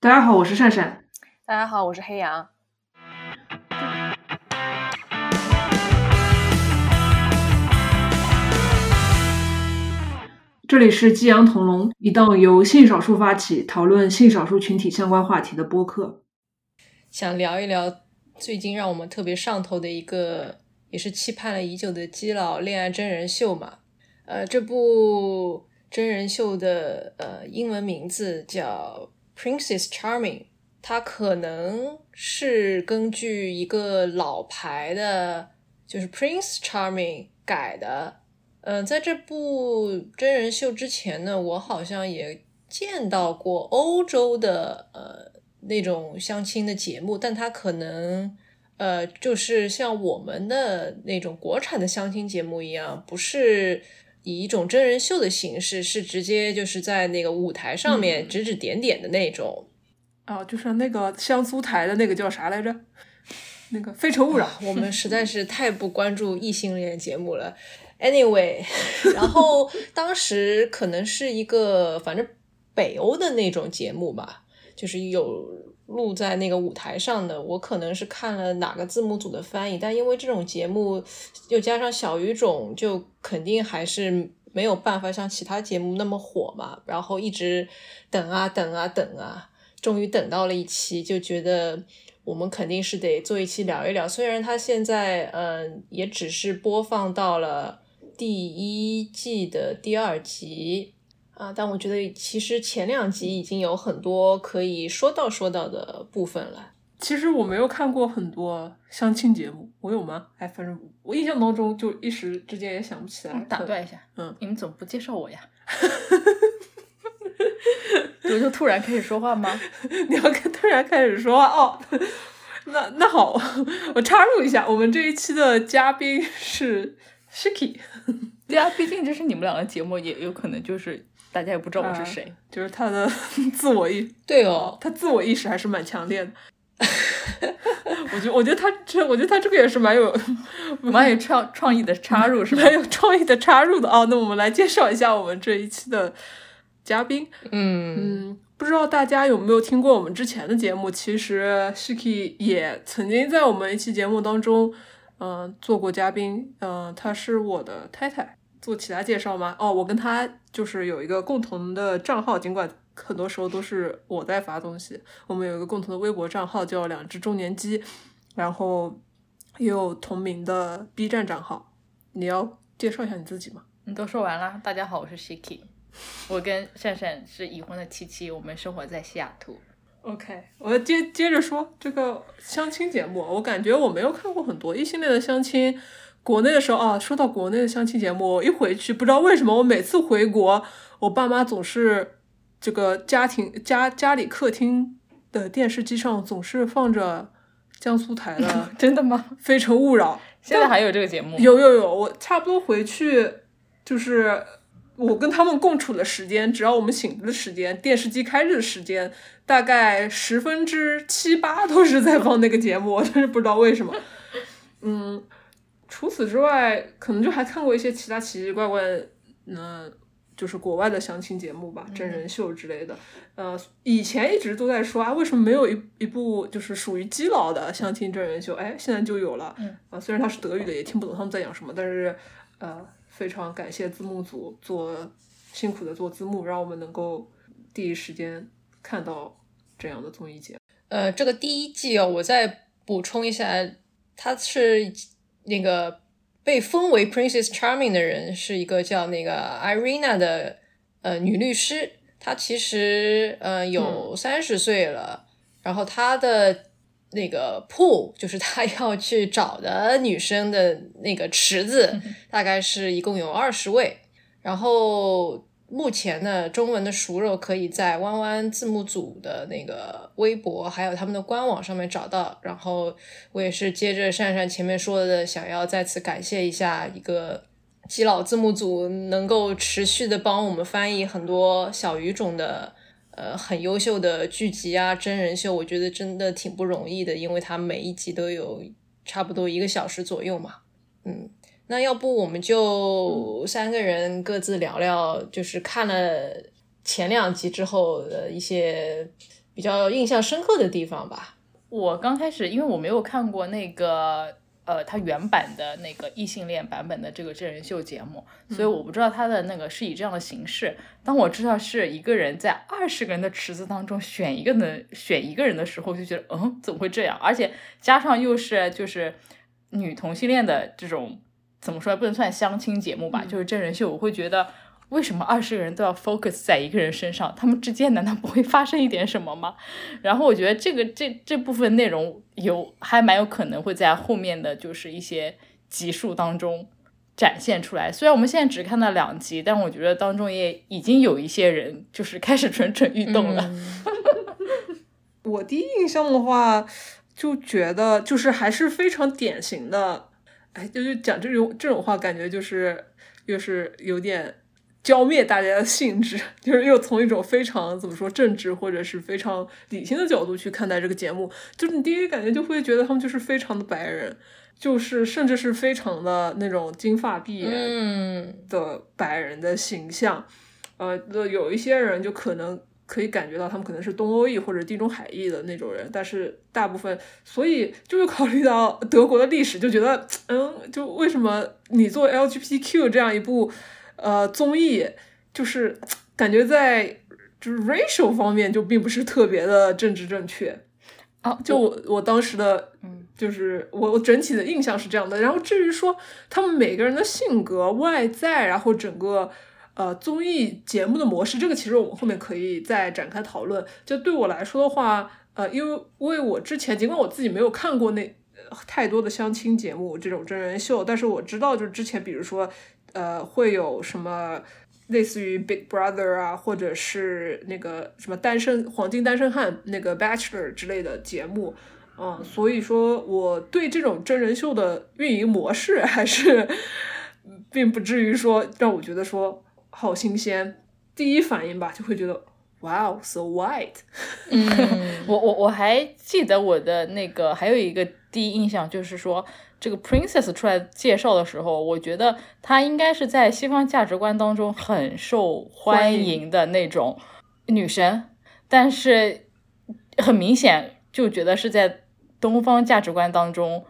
大家好，我是善善。大家好，我是黑羊。这里是激扬同龙，一档由性少数发起讨论性少数群体相关话题的播客。想聊一聊最近让我们特别上头的一个，也是期盼了已久的基佬恋爱真人秀嘛。呃，这部真人秀的呃英文名字叫《Princess Charming》，它可能是根据一个老牌的，就是《Prince Charming》改的。嗯，在这部真人秀之前呢，我好像也见到过欧洲的呃那种相亲的节目，但它可能呃就是像我们的那种国产的相亲节目一样，不是。以一种真人秀的形式，是直接就是在那个舞台上面指指点点的那种。啊，就是那个香酥台的那个叫啥来着？那个《非诚勿扰》。我们实在是太不关注异性恋节目了。Anyway，然后当时可能是一个反正北欧的那种节目吧，就是有。录在那个舞台上的，我可能是看了哪个字幕组的翻译，但因为这种节目又加上小语种，就肯定还是没有办法像其他节目那么火嘛。然后一直等啊等啊等啊，终于等到了一期，就觉得我们肯定是得做一期聊一聊。虽然它现在嗯也只是播放到了第一季的第二集。啊，但我觉得其实前两集已经有很多可以说到说到的部分了。其实我没有看过很多相亲节目，我有吗？哎，反正我印象当中就一时之间也想不起来。打断一下，嗯，你们怎么不介绍我呀？我就突然开始说话吗？你要突然开始说话哦？那那好，我插入一下，我们这一期的嘉宾是 Shiki。对啊，毕竟这是你们两个节目，也有可能就是。大家也不知道我是谁，就是他的 自我意，对哦，他自我意识还是蛮强烈的。我觉得，我觉得他这，我觉得他这个也是蛮有蛮有创创意的插入，是蛮有创意的插入的啊。那我们来介绍一下我们这一期的嘉宾。嗯嗯，不知道大家有没有听过我们之前的节目？其实 Shiki 也曾经在我们一期节目当中，嗯，做过嘉宾。嗯，他是我的太太。做其他介绍吗？哦，我跟他就是有一个共同的账号，尽管很多时候都是我在发东西。我们有一个共同的微博账号叫“两只中年鸡”，然后也有同名的 B 站账号。你要介绍一下你自己吗？你都说完了。大家好，我是 Shiki，我跟善善是已婚的七七，我们生活在西雅图。OK，我接接着说这个相亲节目，我感觉我没有看过很多异性恋的相亲。国内的时候啊，说到国内的相亲节目，我一回去不知道为什么，我每次回国，我爸妈总是这个家庭家家里客厅的电视机上总是放着江苏台的，真的吗？非诚勿扰，现在还有这个节目？有有有，我差不多回去就是我跟他们共处的时间，只要我们醒着的时间，电视机开着的时间，大概十分之七八都是在放那个节目，我真是不知道为什么，嗯。除此之外，可能就还看过一些其他奇奇怪怪，嗯，就是国外的相亲节目吧，真人秀之类的。呃，以前一直都在说啊，为什么没有一一部就是属于基佬的相亲真人秀？哎，现在就有了。嗯啊，虽然它是德语的，也听不懂他们在讲什么，但是呃，非常感谢字幕组做辛苦的做字幕，让我们能够第一时间看到这样的综艺节目。呃，这个第一季哦，我再补充一下，它是。那个被封为 Princess Charming 的人是一个叫那个 Irina 的呃女律师，她其实呃有三十岁了，然后她的那个 pool 就是她 要去找的女生的那个池子，大概是一共有二十位，然后。目前呢，中文的熟肉可以在弯弯字幕组的那个微博，还有他们的官网上面找到。然后我也是接着善善前面说的，想要再次感谢一下一个基佬字幕组，能够持续的帮我们翻译很多小语种的，呃，很优秀的剧集啊，真人秀，我觉得真的挺不容易的，因为它每一集都有差不多一个小时左右嘛，嗯。那要不我们就三个人各自聊聊，就是看了前两集之后的一些比较印象深刻的地方吧。我刚开始因为我没有看过那个呃它原版的那个异性恋版本的这个真人秀节目，所以我不知道它的那个是以这样的形式。当我知道是一个人在二十个人的池子当中选一个能选一个人的时候，就觉得嗯怎么会这样？而且加上又是就是女同性恋的这种怎么说不能算相亲节目吧，就是真人秀，我会觉得。为什么二十个人都要 focus 在一个人身上？他们之间难道不会发生一点什么吗？然后我觉得这个这这部分内容有还蛮有可能会在后面的就是一些集数当中展现出来。虽然我们现在只看到两集，但我觉得当中也已经有一些人就是开始蠢蠢欲动了。我第一印象的话，就觉得就是还是非常典型的，哎，就是讲这种这种话，感觉就是又是有点。浇灭大家的兴致，就是又从一种非常怎么说正直或者是非常理性的角度去看待这个节目，就是你第一感觉就会觉得他们就是非常的白人，就是甚至是非常的那种金发碧眼的白人的形象，呃，有一些人就可能可以感觉到他们可能是东欧裔或者地中海裔的那种人，但是大部分，所以就是考虑到德国的历史，就觉得，嗯，就为什么你做 LGBTQ 这样一部。呃，综艺就是感觉在就是 racial 方面就并不是特别的政治正确啊，就我我当时的嗯，就是我我整体的印象是这样的。然后至于说他们每个人的性格、外在，然后整个呃综艺节目的模式，这个其实我们后面可以再展开讨论。就对我来说的话，呃，因为因为我之前尽管我自己没有看过那太多的相亲节目这种真人秀，但是我知道就是之前比如说。呃，会有什么类似于 Big Brother 啊，或者是那个什么单身黄金单身汉那个 Bachelor 之类的节目，嗯，所以说我对这种真人秀的运营模式还是 并不至于说让我觉得说好新鲜。第一反应吧，就会觉得 Wow so white。嗯，我我我还记得我的那个还有一个第一印象就是说。这个 princess 出来介绍的时候，我觉得她应该是在西方价值观当中很受欢迎的那种女神，但是很明显就觉得是在东方价值观当中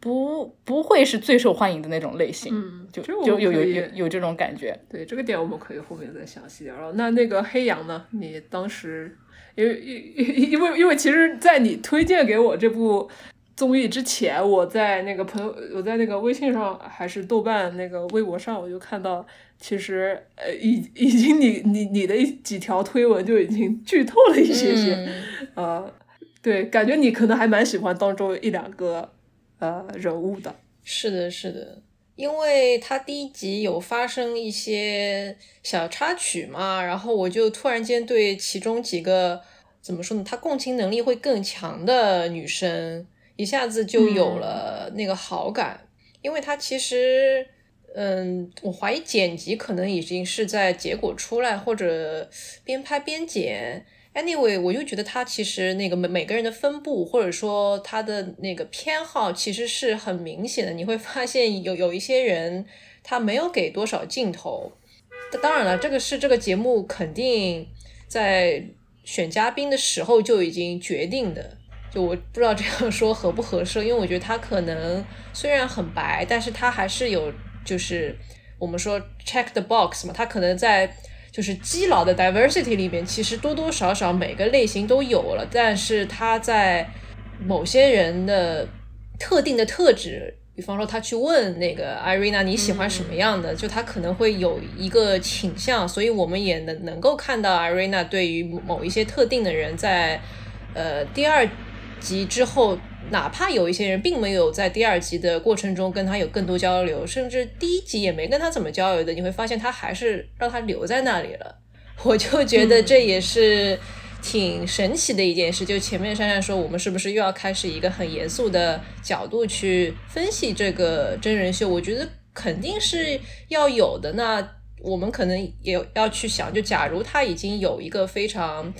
不不会是最受欢迎的那种类型，嗯，就就有有有有这种感觉。对这个点，我们可以后面再详细聊。聊那那个黑羊呢？你当时因为因因为因为其实，在你推荐给我这部。综艺之前，我在那个朋友，我在那个微信上还是豆瓣那个微博上，我就看到，其实呃，已已经你你你的一几条推文就已经剧透了一些些，呃，对，感觉你可能还蛮喜欢当中一两个呃人物的。是的，是的，因为他第一集有发生一些小插曲嘛，然后我就突然间对其中几个怎么说呢，他共情能力会更强的女生。一下子就有了那个好感，因为他其实，嗯，我怀疑剪辑可能已经是在结果出来或者边拍边剪。Anyway，我就觉得他其实那个每每个人的分布或者说他的那个偏好其实是很明显的。你会发现有有一些人他没有给多少镜头。当然了，这个是这个节目肯定在选嘉宾的时候就已经决定的。就我不知道这样说合不合适，因为我觉得他可能虽然很白，但是他还是有就是我们说 check the box 嘛，他可能在就是基佬的 diversity 里面，其实多多少少每个类型都有了，但是他在某些人的特定的特质，比方说他去问那个 Irina 你喜欢什么样的，就他可能会有一个倾向，所以我们也能能够看到 Irina 对于某一些特定的人在呃第二。集之后，哪怕有一些人并没有在第二集的过程中跟他有更多交流，甚至第一集也没跟他怎么交流的，你会发现他还是让他留在那里了。我就觉得这也是挺神奇的一件事。就前面珊珊说，我们是不是又要开始一个很严肃的角度去分析这个真人秀？我觉得肯定是要有的。那我们可能也要去想，就假如他已经有一个非常。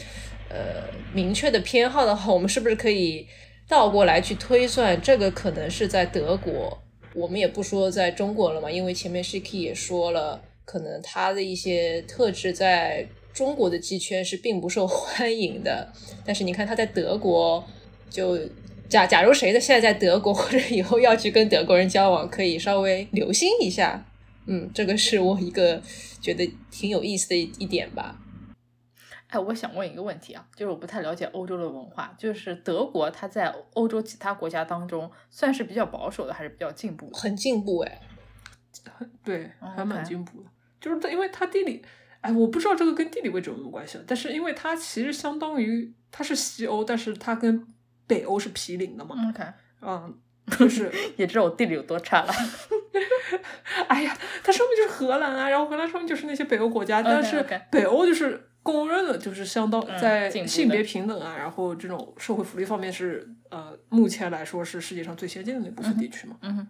呃，明确的偏好的话，我们是不是可以倒过来去推算？这个可能是在德国，我们也不说在中国了嘛，因为前面 Shiki 也说了，可能他的一些特质在中国的鸡圈是并不受 欢迎的。但是你看他在德国，就假假如谁的现在在德国或者以后要去跟德国人交往，可以稍微留心一下。嗯，这个是我一个觉得挺有意思的一一点吧。哎，我想问一个问题啊，就是我不太了解欧洲的文化，就是德国它在欧洲其他国家当中算是比较保守的，还是比较进步的？很进步哎，对，还蛮进步的。就是它，因为它地理，哎，我不知道这个跟地理位置有没有关系啊。但是因为它其实相当于它是西欧，但是它跟北欧是毗邻的嘛。OK，嗯，就是，也知道我地理有多差了。哎呀，它上面就是荷兰啊，然后荷兰上面就是那些北欧国家，但是北欧就是公认的，就是相当嗯在性别平等啊，然后这种社会福利方面是呃，目前来说是世界上最先进的那部分地区嘛。嗯哼，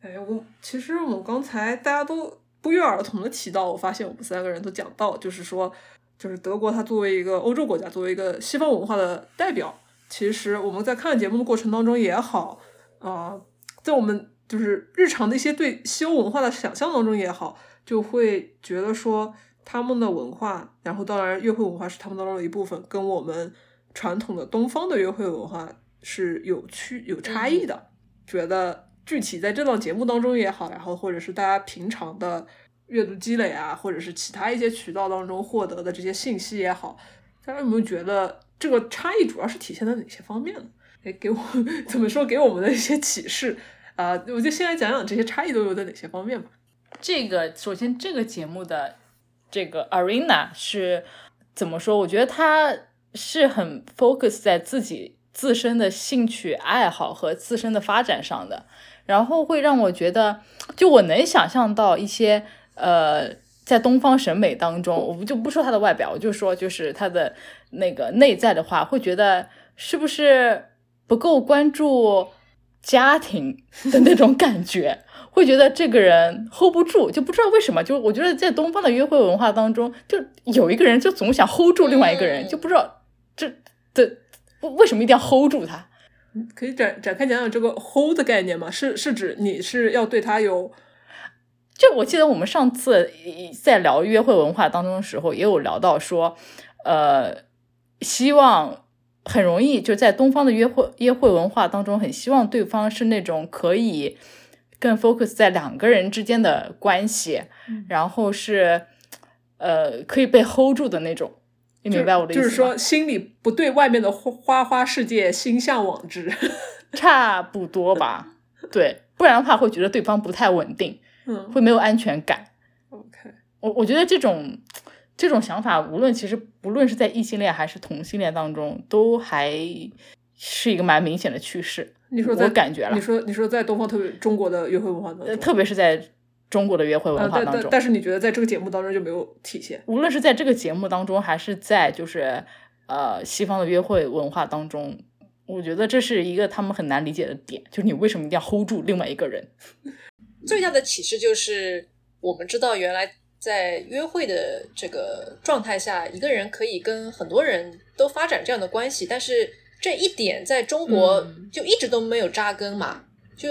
哎，我其实我们刚才大家都不约而同的提到，我发现我们三个人都讲到，就是说，就是德国它作为一个欧洲国家，作为一个西方文化的代表，其实我们在看节目的过程当中也好，啊、在我们就是日常的一些对西欧文化的想象当中也好，就会觉得说他们的文化，然后当然约会文化是他们当中的一部分，跟我们传统的东方的约会文化是有区有差异的。觉得具体在这档节目当中也好，然后或者是大家平常的阅读积累啊，或者是其他一些渠道当中获得的这些信息也好，大家有没有觉得这个差异主要是体现在哪些方面呢？哎，给我 怎么说？给我们的一些启示啊、我就先来讲讲这些差异都有在哪些方面吧。这个首先这个节目的这个 Arena 是怎么说？我觉得他是很 focus 在自己自身的兴趣爱好和自身的发展上的，然后会让我觉得，就我能想象到一些呃，在东方审美当中，我们就不说他的外表，我就说就是他的那个内在的话，会觉得是不是不够关注家庭的那种感觉。会觉得这个人 hold 不住，就不知道为什么。就我觉得在东方的约会文化当中，就有一个人就总想 hold 住另外一个人，嗯就不知道这的为为什么一定要 hold 住他。可以展展开讲讲这个 hold 的概念吗？是是指你是要对他有就我记得我们上次在聊约会文化当中的时候，也有聊到说，呃，希望很容易就在东方的约会约会文化当中，很希望对方是那种可以更 focus 在两个人之间的关系，然后是呃可以被 hold 住的那种。你明白我的意思吗？就是说心里不对外面的花花花世界心向往之。差不多吧，对，不然的话会觉得对方不太稳定，嗯会没有安全感。，OK，我我觉得这种这种想法，无论其实不论是在异性恋还是同性恋当中，都还是一个蛮明显的趋势。你说在我感觉了你，说你说在东方特别中国的约会文化当中，呃特别是在中国的约会文化当中，但但是你觉得在这个节目当中就没有体现？无论是在这个节目当中，还是在就是呃西方的约会文化当中，我觉得这是一个他们很难理解的点，就是你为什么一定要 hold 住另外一个人？最大的启示就是，我们知道原来在约会的这个状态下，一个人可以跟很多人都发展这样的关系，但是这一点在中国嗯就一直都没有扎根嘛。就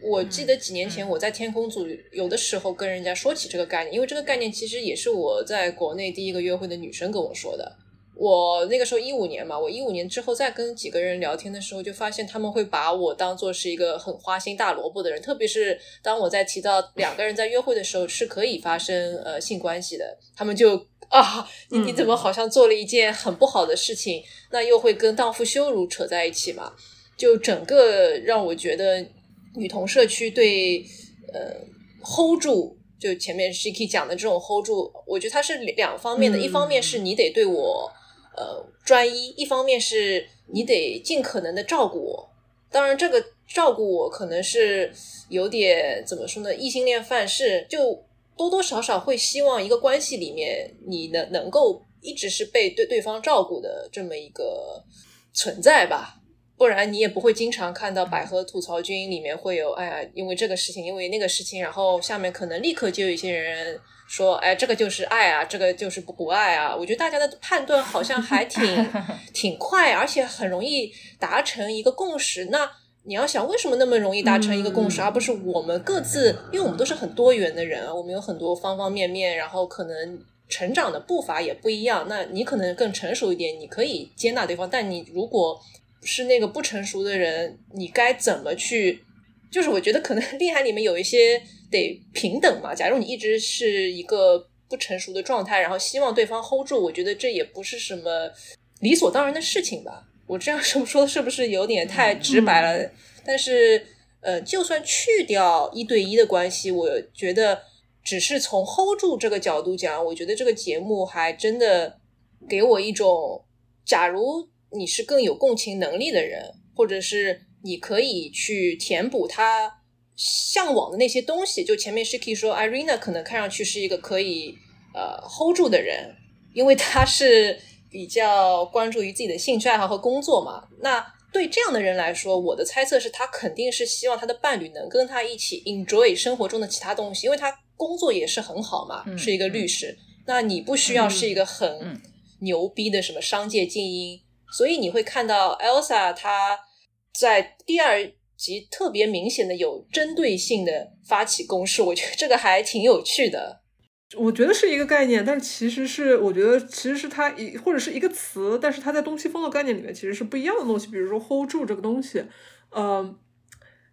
我记得几年前我在天空组有的时候跟人家说起这个概念，因为这个概念其实也是我在国内第一个约会的女生跟我说的。我那个时候一五年嘛，我一五年之后再跟几个人聊天的时候，就发现他们会把我当做是一个很花心大萝卜的人，特别是当我在提到两个人在约会的时候是可以发生呃性关系的，他们就啊，你你怎么好像做了一件很不好的事情，那又会跟荡妇羞辱扯在一起嘛？就整个让我觉得女同社区对呃 hold 住。就前面 Shiki 讲的这种 hold 住，我觉得它是两方面的，嗯一方面是你得对我呃专一，一方面是你得尽可能的照顾我。当然，这个照顾我可能是有点怎么说呢？异性恋范式，就多多少少会希望一个关系里面你能能够一直是被对对方照顾的这么一个存在吧。不然你也不会经常看到百合吐槽君里面会有，哎呀，因为这个事情，因为那个事情，然后下面可能立刻就有一些人说，哎，这个就是爱啊，这个就是不不爱啊。我觉得大家的判断好像还挺 挺快，而且很容易达成一个共识。那你要想，为什么那么容易达成一个共识，嗯而不是我们各自？因为我们都是很多元的人啊，我们有很多方方面面，然后可能成长的步伐也不一样。那你可能更成熟一点，你可以接纳对方，但你如果是那个不成熟的人，你该怎么去？就是我觉得可能 恋爱里面有一些得平等嘛。假如你一直是一个不成熟的状态，然后希望对方 hold 住，我觉得这也不是什么理所当然的事情吧。我这样 说说是不是有点太直白了？但是呃，就算去掉一对一的关系，我觉得只是从 hold 住这个角度讲，我觉得这个节目还真的给我一种，假如你是更有共情能力的人，或者是。你可以去填补他向往的那些东西。就前面 Shiki 说，Irina 可能看上去是一个可以呃 hold 住的人，因为他是比较关注于自己的兴趣爱好和工作嘛。那对这样的人来说，我的猜测是他肯定是希望他的伴侣能跟他一起 enjoy 生活中的其他东西，因为他工作也是很好嘛，是一个律师。那你不需要是一个很牛逼的什么商界精英，所以你会看到 Elsa 她。在第二集特别明显的有针对性的发起攻势，我觉得这个还挺有趣的。我觉得是一个概念，但是其实是我觉得其实是它一或者是一个词，但是它在东西方的概念里面其实是不一样的东西。比如说 hold 住这个东西，呃，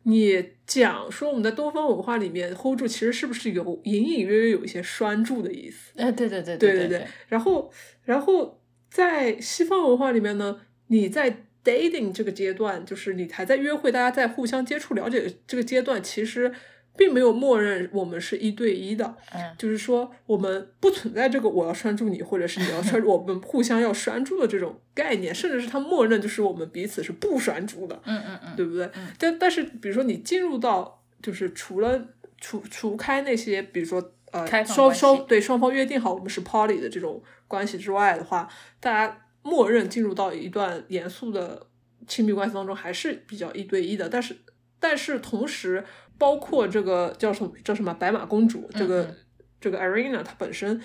你讲说我们在东方文化里面 hold 住其实是不是有隐隐约约有一些拴住的意思？哎，对对对对对对。然后然后在西方文化里面呢，你在。dating 这个阶段，就是你还在约会，大家在互相接触、了解这个阶段，其实并没有默认我们是一对一的。嗯，就是说我们不存在这个我要拴住你，或者是你要拴住，我们互相要拴住的这种概念，甚至是他默认就是我们彼此是不拴住的。嗯嗯嗯，对不对？但但是，比如说你进入到就是除了除除开那些，比如说呃双双对双方约定好我们是 party 的这种关系之外的话，大家。默认进入到一段严肃的亲密关系当中，还是比较一对一的。但是，但是同时，包括这个叫什么叫什么白马公主，这个这个 Irina，她本身，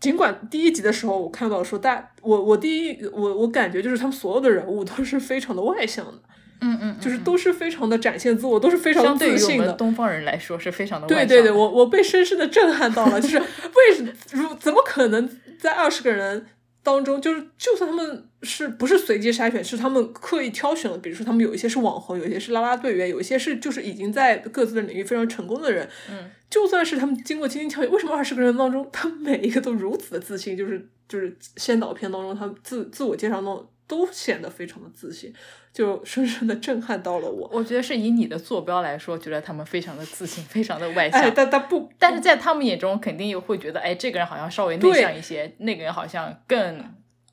尽管第一集的时候我看到说，大我我第一我我感觉就是他们所有的人物都是非常的外向的，嗯嗯，就是都是非常的展现自我，都是非常自信的。东方人来说是非常的对对对，我我被深深的震撼到了，就是为什么如怎么可能在二十个人。当中就是，就算他们是不是随机筛选，是他们刻意挑选了。比如说，他们有一些是网红，有一些是啦啦队员，有一些是就是已经在各自的领域非常成功的人。嗯，就算是他们经过精心挑选，为什么二十个人当中，他们每一个都如此的自信？就是就是先导片当中，他们自自我介绍中都显得非常的自信。就深深的震撼到了我。我觉得是以你的坐标来说，觉得他们非常的自信，非常的外向。哎，但但不，但是在他们眼中，肯定又会觉得，哎，这个人好像稍微内向一些，那个人好像更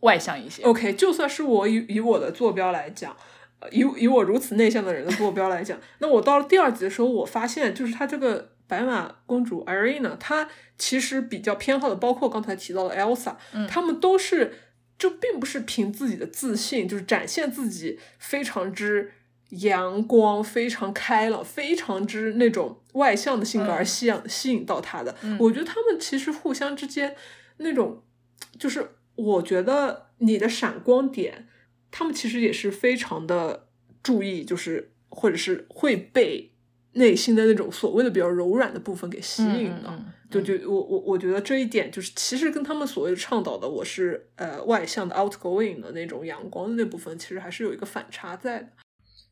外向一些。OK，就算是我以以我的坐标来讲，以以我如此内向的人的坐标来讲，那我到了第二集的时候，我发现就是他这个白马公主 Irina，她其实比较偏好的，包括刚才提到的 Elsa，他们都是。就并不是凭自己的自信，就是展现自己非常之阳光、非常开朗、非常之那种外向的性格而吸引吸引到他的。我觉得他们其实互相之间那种，就是我觉得你的闪光点，他们其实也是非常的注意，就是或者是会被内心的那种所谓的比较柔软的部分给吸引的。就就我我我觉得这一点就是，其实跟他们所谓的倡导的我是呃外向的 outgoing 的那种阳光的那部分，其实还是有一个反差在的。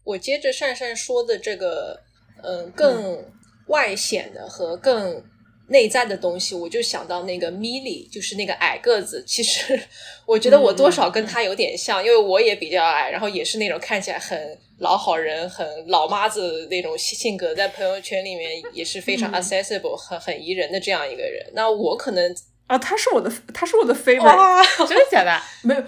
我接着善善说的这个，嗯，更外显的和更。内在的东西，我就想到那个米莉，就是那个矮个子。其实我觉得我多少跟他有点像，因为我也比较矮，然后也是那种看起来很老好人、很老妈子那种性格，在朋友圈里面也是非常 accessible、很很宜人的这样一个人。那我可能啊，他是我的，他是我的 favorite，真的假的？没有。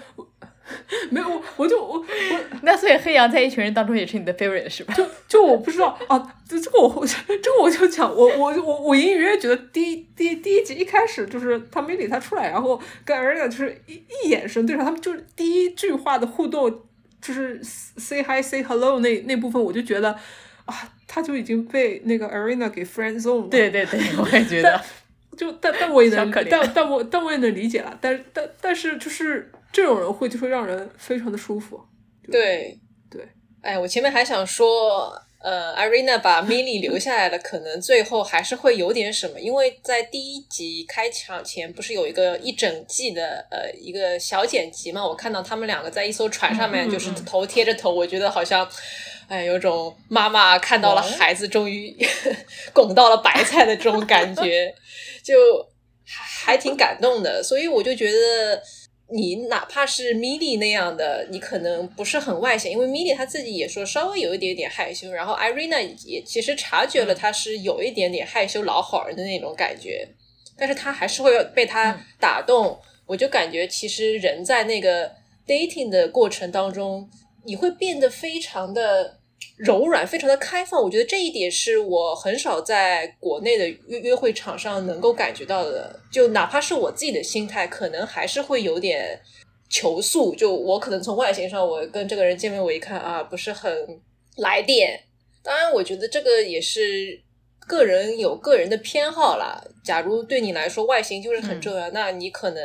没有，我我就我我 那所以黑羊在一群人当中也是你的 favorite 是吧？就就我不知道啊，这这个我 这个我就讲，我我我我隐隐约约觉得第一第第一集一开始就是他没理他出来，然后跟 Ariana 就是一一眼神对上，他们就是第一句话的互动就是 say hi say hello 那那部分，我就觉得啊，他就已经被那个 Ariana 给 friend zone 了。对对对，我也觉得。就但但我也能，但但我但我也能理解了，但但但是就是这种人会就会让人非常的舒服。对对，哎，我前面还想说呃，Irina 把 Milly 留下来了，可能最后还是会有点什么，因为在第一集开场前不是有一个一整季的呃一个小剪辑嘛？我看到他们两个在一艘船上面，就是头贴着头，我觉得好像，哎，有种妈妈看到了孩子终于 拱到了白菜的这种感觉，就还挺感动的，所以我就觉得。你哪怕是 Milly 那样的，你可能不是很外显，因为 Milly 他自己也说稍微有一点点害羞，然后 Irina 也其实察觉了他是有一点点害羞老好人的那种感觉，但是他还是会被他打动。我就感觉其实人在那个 dating 的过程当中，你会变得非常的。柔软，非常的开放，我觉得这一点是我很少在国内的约约会场上能够感觉到的。就哪怕是我自己的心态，可能还是会有点求速。就我可能从外形上，我跟这个人见面，我一看啊，不是很来电。当然，我觉得这个也是个人有个人的偏好啦。假如对你来说外形就是很重要，那你可能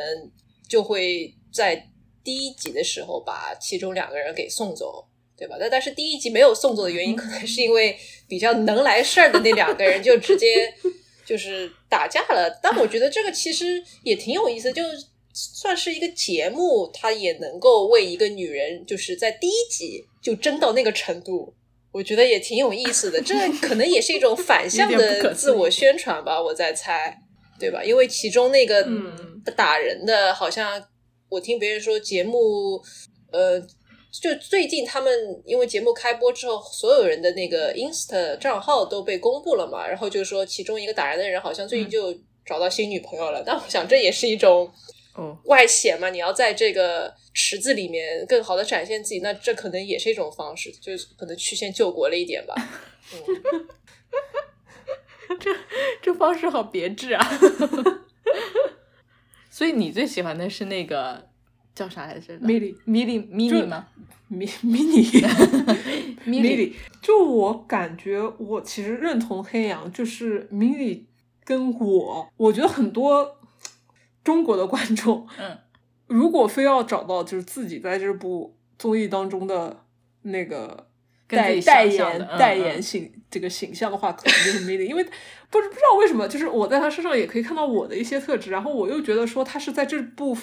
就会在第一集的时候把其中两个人给送走。对吧？那但是第一集没有送走的原因，可能是因为比较能来事儿的那两个人就直接 就是打架了。但我觉得这个其实也挺有意思，就算是一个节目，它也能够为一个女人就是在第一集就争到那个程度，我觉得也挺有意思的。这可能也是一种 反向的自我宣传吧，我在猜，对吧？因为其中那个打人的，好像我听别人说节目，呃。就最近他们因为节目开播之后，所有人的那个 Insta 账号都被公布了嘛，然后就说其中一个打人的人好像最近就找到新女朋友了。但我想这也是一种外显嘛，你要在这个池子里面更好的展现自己，那这可能也是一种方式，就是可能曲线救国了一点吧。嗯这这方式好别致啊！所以你最喜欢的是那个？叫啥来着？米莉，米莉，米莉吗？米米莉，米莉。就我感觉，我其实认同黑羊，就是 mini 跟我。我觉得很多中国的观众，嗯，如果非要找到就是自己在这部综艺当中的那个代代言代言形这个形象的话，可能就是米莉，因为不是不知道为什么，就是我在他身上也可以看到我的一些特质，然后我又觉得说他是在这部。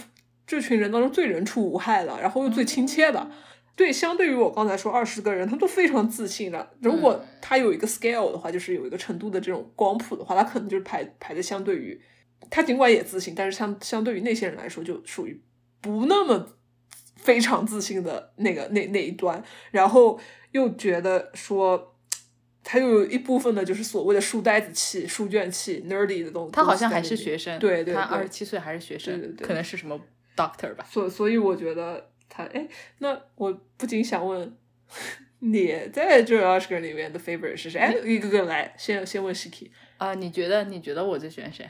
这群人当中最人畜无害的，然后又最亲切的，对，相对于我刚才说二十个人，他都非常自信的。如果他有一个 scale 的话，就是有一个程度的这种光谱的话，他可能就是排排的相对于他尽管也自信，但是相相对于那些人来说，就属于不那么非常自信的那个那那一端。然后又觉得说他又有一部分的就是所谓的书呆子气、书卷气、nerdy 的东西。他好像还是学生，对对，他二十七岁还是学生，对对对，可能是什么。Doctor 吧，所所以我觉得他哎，那我不禁想问 你在这二十个人里面的 favorite 是谁？哎，一个个来，先先问 Shiki 啊，你觉得你觉得我最喜欢谁？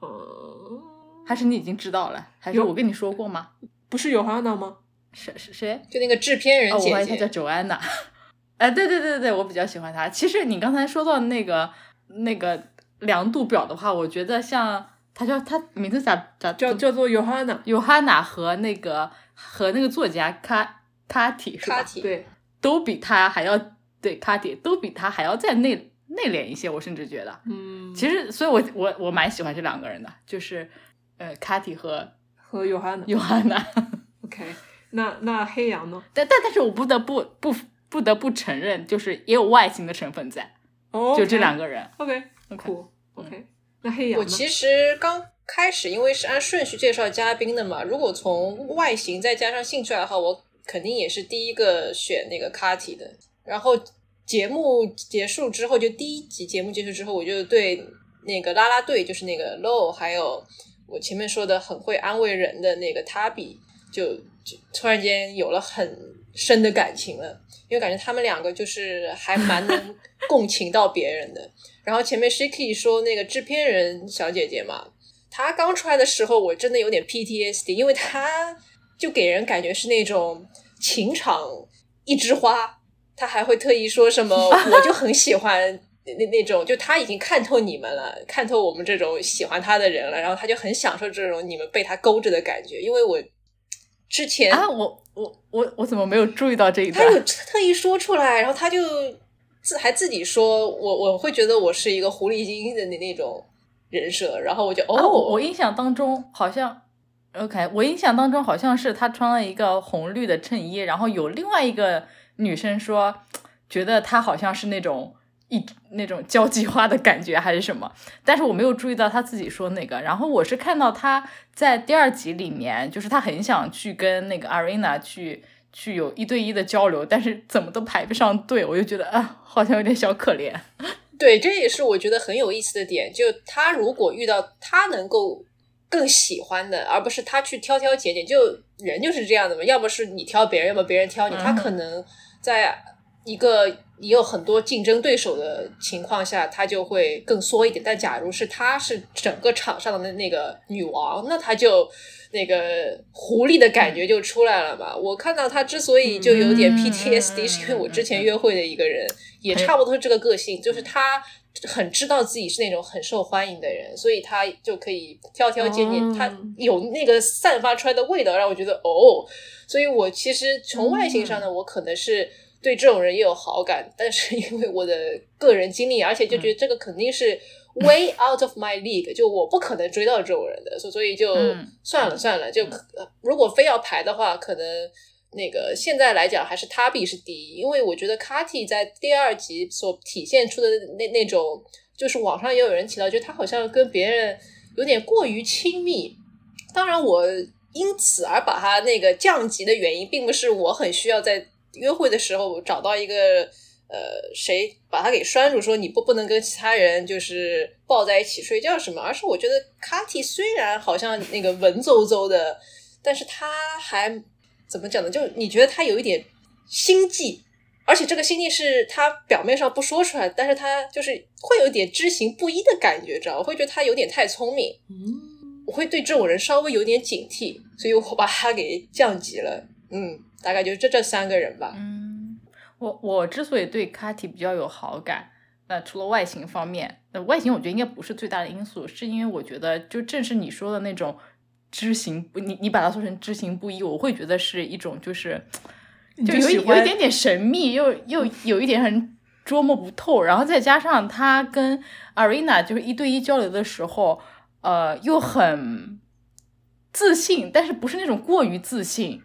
呃，还是你已经知道了？还是我跟你说过吗？不是有 Hana 吗？谁谁谁？就那个制片人姐姐，我他叫 Joanna。哎，对对对对我比较喜欢他。其实你刚才说到那个那个量度表的话，我觉得像。他叫他名字咋咋叫叫做 Johanna，Johanna 和那个和那个作家卡卡提是吧？对，都比他还要对卡提都比他还要再内内敛一些，我甚至觉得，嗯，其实，所以我我我蛮喜欢这两个人的，就是呃卡提和和 Johanna Johanna。OK，那那黑羊呢？但但但是我不得不不不得不承认，就是也有外形的成分在，哦，就这两个人。OK，OK。那黑羊我其实刚开始，因为是按顺序介绍嘉宾的嘛。如果从外形再加上兴趣爱好，我肯定也是第一个选那个卡提的。然后节目结束之后，就第一集节目结束之后，我就对那个啦啦队，就是那个 Low，还有我前面说的很会安慰人的那个 Tabi，就就突然间有了很深的感情了。因为感觉他们两个就是还蛮能 共情到别人的。然后前面 Shiki 说那个制片人小姐姐嘛，她刚出来的时候我真的有点 PTSD，因为她就给人感觉是那种情场一枝花，她还会特意说什么，我就很喜欢那那种，就她已经看透你们了，看透我们这种喜欢她的人了，然后她就很享受这种你们被她勾着的感觉。因为我之前啊，我我我我怎么没有注意到这一段？他有特意说出来，然后他就。自还自己说我我会觉得我是一个狐狸精的那那种人设，然后我就哦，啊我我印象当中好像，OK，我印象当中好像是他穿了一个红绿的衬衣，然后有另外一个女生说，觉得他好像是那种一那种交际花的感觉还是什么，但是我没有注意到他自己说那个，然后我是看到他在第二集里面，就是他很想去跟那个 Arena 去。去有一对一的交流，但是怎么都排不上队，我就觉得啊，好像有点小可怜。对，这也是我觉得很有意思的点。就他如果遇到他能够更喜欢的，而不是他去挑挑拣拣，就人就是这样的嘛。要么是你挑别人，要么别人挑你。他可能在一个也有很多竞争对手的情况下，他就会更缩一点。但假如是他是整个场上的那个女王，那他就。那个狐狸的感觉就出来了嘛。我看到他之所以就有点 PTSD，是因为我之前约会的一个人也差不多是这个个性，就是他很知道自己是那种很受欢迎的人，所以他就可以挑挑拣拣，他有那个散发出来的味道，让我觉得哦。所以我其实从外形上呢，我可能是对这种人也有好感，但是因为我的个人经历，而且就觉得这个肯定是。Way out of my league，就我不可能追到这种人的，所所以就算了算了。就如果非要排的话，可能那个现在来讲还是 Tabi 是第一，因为我觉得 Kati 在第二集所体现出的那那种，就是网上也有人提到，就他好像跟别人有点过于亲密。当然，我因此而把他那个降级的原因，并不是我很需要在约会的时候找到一个。呃，谁把他给拴住？说你不不能跟其他人就是抱在一起睡觉什么？而是我觉得卡蒂虽然好像那个文绉绉的，但是他还怎么讲呢？就你觉得他有一点心计，而且这个心计是他表面上不说出来，但是他就是会有点知行不一的感觉，知道我会觉得他有点太聪明，嗯，我会对这种人稍微有点警惕，所以我把他给降级了。嗯，大概就这这三个人吧。嗯。我我之所以对卡蒂比较有好感，那除了外形方面，那外形我觉得应该不是最大的因素，是因为我觉得就正是你说的那种知行不，你你把它说成知行不一，我会觉得是一种就是就有有一点点神秘，又又有一点很捉摸不透，然后再加上他跟 Arena 就是一对一交流的时候，呃，又很自信，但是不是那种过于自信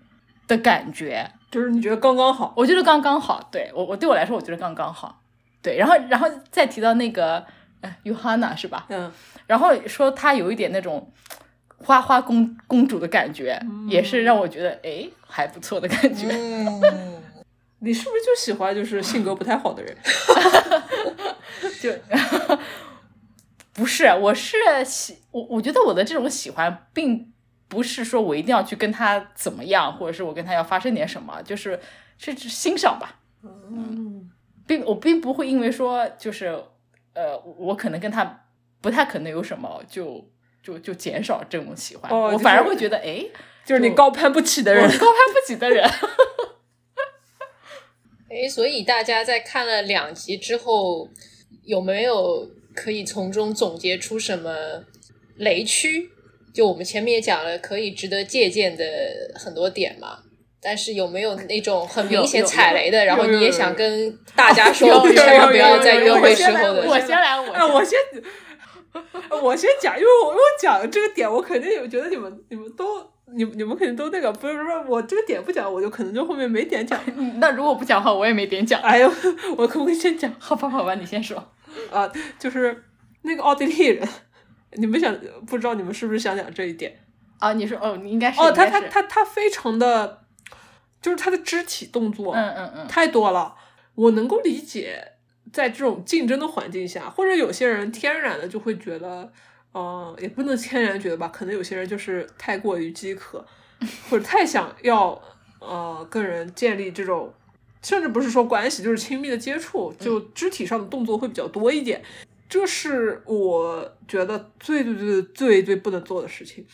的感觉。就是你觉得刚刚好，我觉得刚刚好，对我我对我来说，我觉得刚刚好，对，然后然后再提到那个呃，Yohana 是吧？嗯，然后说她有一点那种花花公公主的感觉，也是让我觉得哎还不错的感觉。你是不是就喜欢就是性格不太好的人？就 不是，我是喜我我觉得我的这种喜欢并。不是说我一定要去跟他怎么样，或者是我跟他要发生点什么，就是是欣赏吧。嗯，并我并不会因为说就是呃，我可能跟他不太可能有什么，就就就减少这种喜欢。我反而会觉得，哎，就是你高攀不起的人，高攀不起的人。哎，所以大家在看了两集之后，有没有可以从中总结出什么雷区？就我们前面也讲了，可以值得借鉴的很多点嘛。但是有没有那种很明显踩雷的？然后你也想跟大家说，千万不要在约会时候的。我先来，我我先，我先讲，因为我我讲的这个点，我肯定有觉得你们你们都你你们肯定都那个，不是不是我这个点不讲，我就可能就后面没点讲。那如果不讲的话，我也没点讲。哎呦，我可不可以先讲？好吧，好吧，你先说。啊，就是那个奥地利人。你们想不知道你们是不是想讲这一点啊？你说哦，你应该是哦，他他他他非常的，就是他的肢体动作，嗯嗯嗯，太多了。我能够理解，在这种竞争的环境下，或者有些人天然的就会觉得，嗯，也不能天然觉得吧，可能有些人就是太过于饥渴，或者太想要呃跟人建立这种，甚至不是说关系，就是亲密的接触，就肢体上的动作会比较多一点。这是我觉得最最最最最不能做的事情，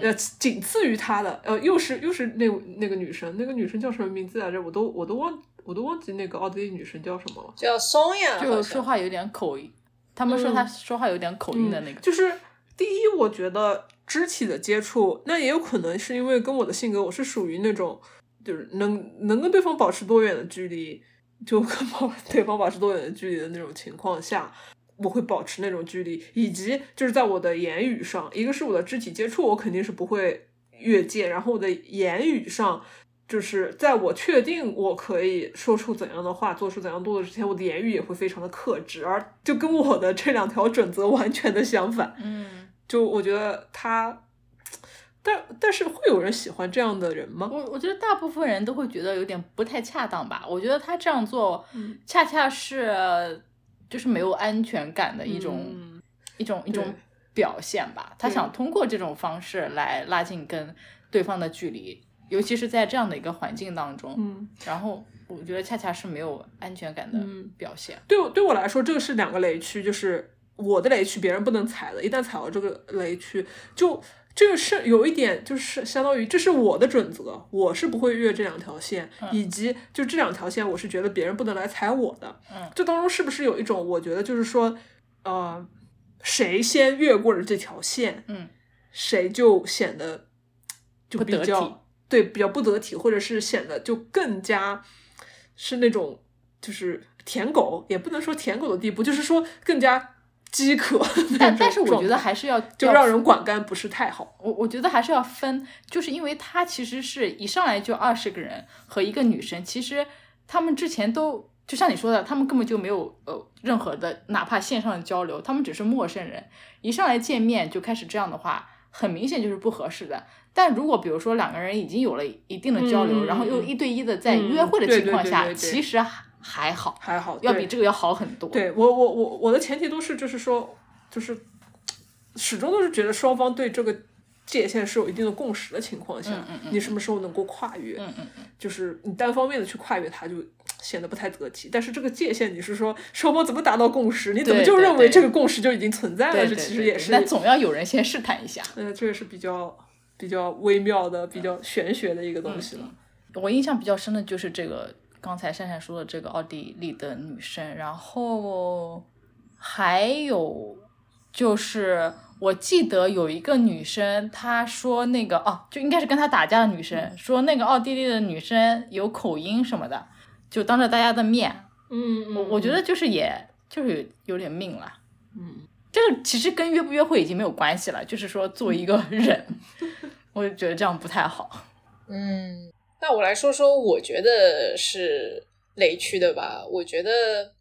呃，仅次于他的，呃，又是又是那那个女生，那个女生叫什么名字来着？我都我都忘我都忘记那个奥地利女生叫什么了。叫松呀，就说话有点口音。他们说她说话有点口音的那个。就是第一，我觉得肢体的接触，那也有可能是因为跟我的性格，我是属于那种就是能能跟对方保持多远的距离。就跟保对方保持多远的距离的那种情况下，我会保持那种距离，以及就是在我的言语上，一个是我的肢体接触，我肯定是不会越界，然后我的言语上。就是在我确定我可以说出怎样的话，做出怎样动作之前，我的言语也会非常的克制，而就跟我的这两条准则完全的相反。嗯，就我觉得他，但但是会有人喜欢这样的人吗？我我觉得大部分人都会觉得有点不太恰当吧。我觉得他这样做，恰恰是就是没有安全感的一种、一种一种表现吧。他想通过这种方式来拉近跟对方的距离。尤其是在这样的一个环境当中，嗯，然后我觉得恰恰是没有安全感的表现。对我对我来说，这个是两个雷区，就是我的雷区，别人不能踩的。一旦踩到这个雷区，就这个是有一点，就是相当于这是我的准则，我是不会越这两条线，以及就这两条线，我是觉得别人不能来踩我的。嗯，这当中是不是有一种，我觉得就是说，呃，谁先越过了这条线，嗯，谁就显得就比较。对，比较不得体，或者是显得就更加是那种就是舔狗，也不能说舔狗的地步，就是说更加饥渴。但但是我觉得还是要就让人管干不是太好。我我觉得还是要分，就是因为他其实是一上来就二十个人和一个女生，其实他们之前都就像你说的，他们根本就没有呃任何的哪怕线上的交流，他们只是陌生人，一上来见面就开始这样的话，很明显就是不合适的。但如果比如说两个人已经有了一定的交流，然后又一对一的在约会的情况下，其实还好，还好，要比这个要好很多。对我，我，我，我的前提都是就是说，就是始终都是觉得双方对这个界限是有一定的共识的情况下，你什么时候能够跨越？嗯嗯嗯，就是你单方面的去跨越它，就显得不太得体。但是这个界限，你是说双方怎么达到共识？你怎么就认为这个共识就已经存在了？这其实也是，但总要有人先试探一下。嗯，这也是比较。比较微妙的、比较玄学的一个东西了。我印象比较深的就是这个刚才珊珊说的这个奥地利的女生，然后还有就是我记得有一个女生，她说那个哦，就应该是跟她打架的女生，说那个奥地利的女生有口音什么的，就当着大家的面，嗯，我我觉得就是也就是有点命了，嗯。这个其实跟约不约会已经没有关系了，就是说做一个人，我就觉得这样不太好。嗯，那我来说说，我觉得是雷区的吧。我觉得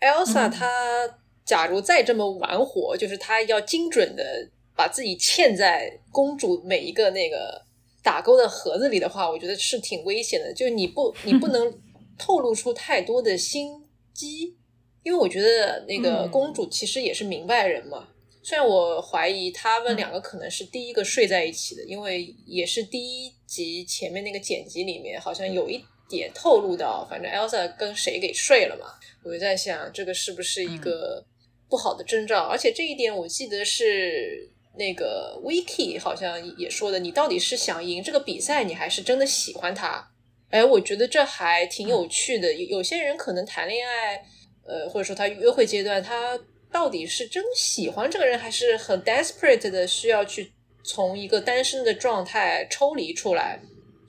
Elsa 她假如再这么玩火，就是她要精准的把自己嵌在公主每一个那个打勾的盒子里的话，我觉得是挺危险的。就你不你不 能透露出太多的心机。因为我觉得那个公主其实也是明白人嘛，虽然我怀疑他们两个可能是第一个睡在一起的，因为也是第一集前面那个剪辑里面好像有一点透露到，反正 Elsa 跟谁给睡了嘛，我就在想这个是不是一个不好的征兆，而且这一点我记得是那个 Vicky 好像也说的，你到底是想赢这个比赛，你还是真的喜欢他？哎，我觉得这还挺有趣的，有有些人可能谈恋爱。呃，或者说他约会阶段，他到底是真喜欢这个人，还是很 desperate 的需要去从一个单身的状态抽离出来？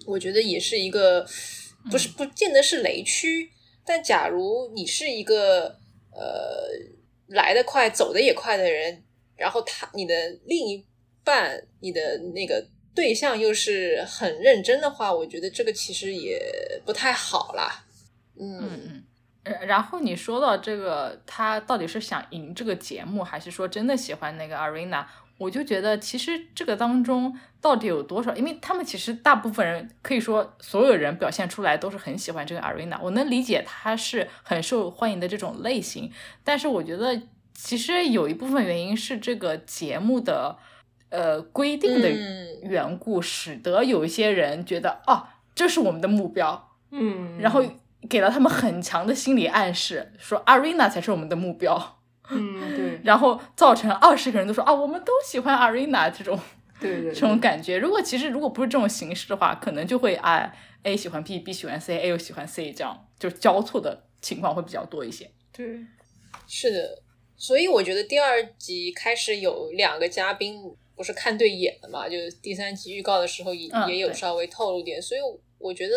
我觉得也是一个，不是不见得是雷区。但假如你是一个呃来得快走得也快的人，然后他你的另一半，你的那个对象又是很认真的话，我觉得这个其实也不太好啦。嗯嗯。然后你说到这个，他到底是想赢这个节目，还是说真的喜欢那个 Arena？我就觉得其实这个当中到底有多少？因为他们其实大部分人可以说所有人表现出来都是很喜欢这个 Arena。我能理解他是很受欢迎的这种类型，但是我觉得其实有一部分原因是这个节目的呃规定的缘故，使得有一些人觉得哦，这是我们的目标，嗯，然后。给了他们很强的心理暗示，说 Arena 才是我们的目标。嗯，对。然后造成二十个人都说啊，我们都喜欢 Arena 这种，对对，这种感觉。如果其实如果不是这种形式的话，可能就会啊 A 喜欢 B，B 喜欢 C，A 又喜欢 C，这样就交错的情况会比较多一些。对，是的。所以我觉得第二集开始有两个嘉宾不是看对眼了嘛？就是第三集预告的时候也也有稍微透露点，所以。我觉得，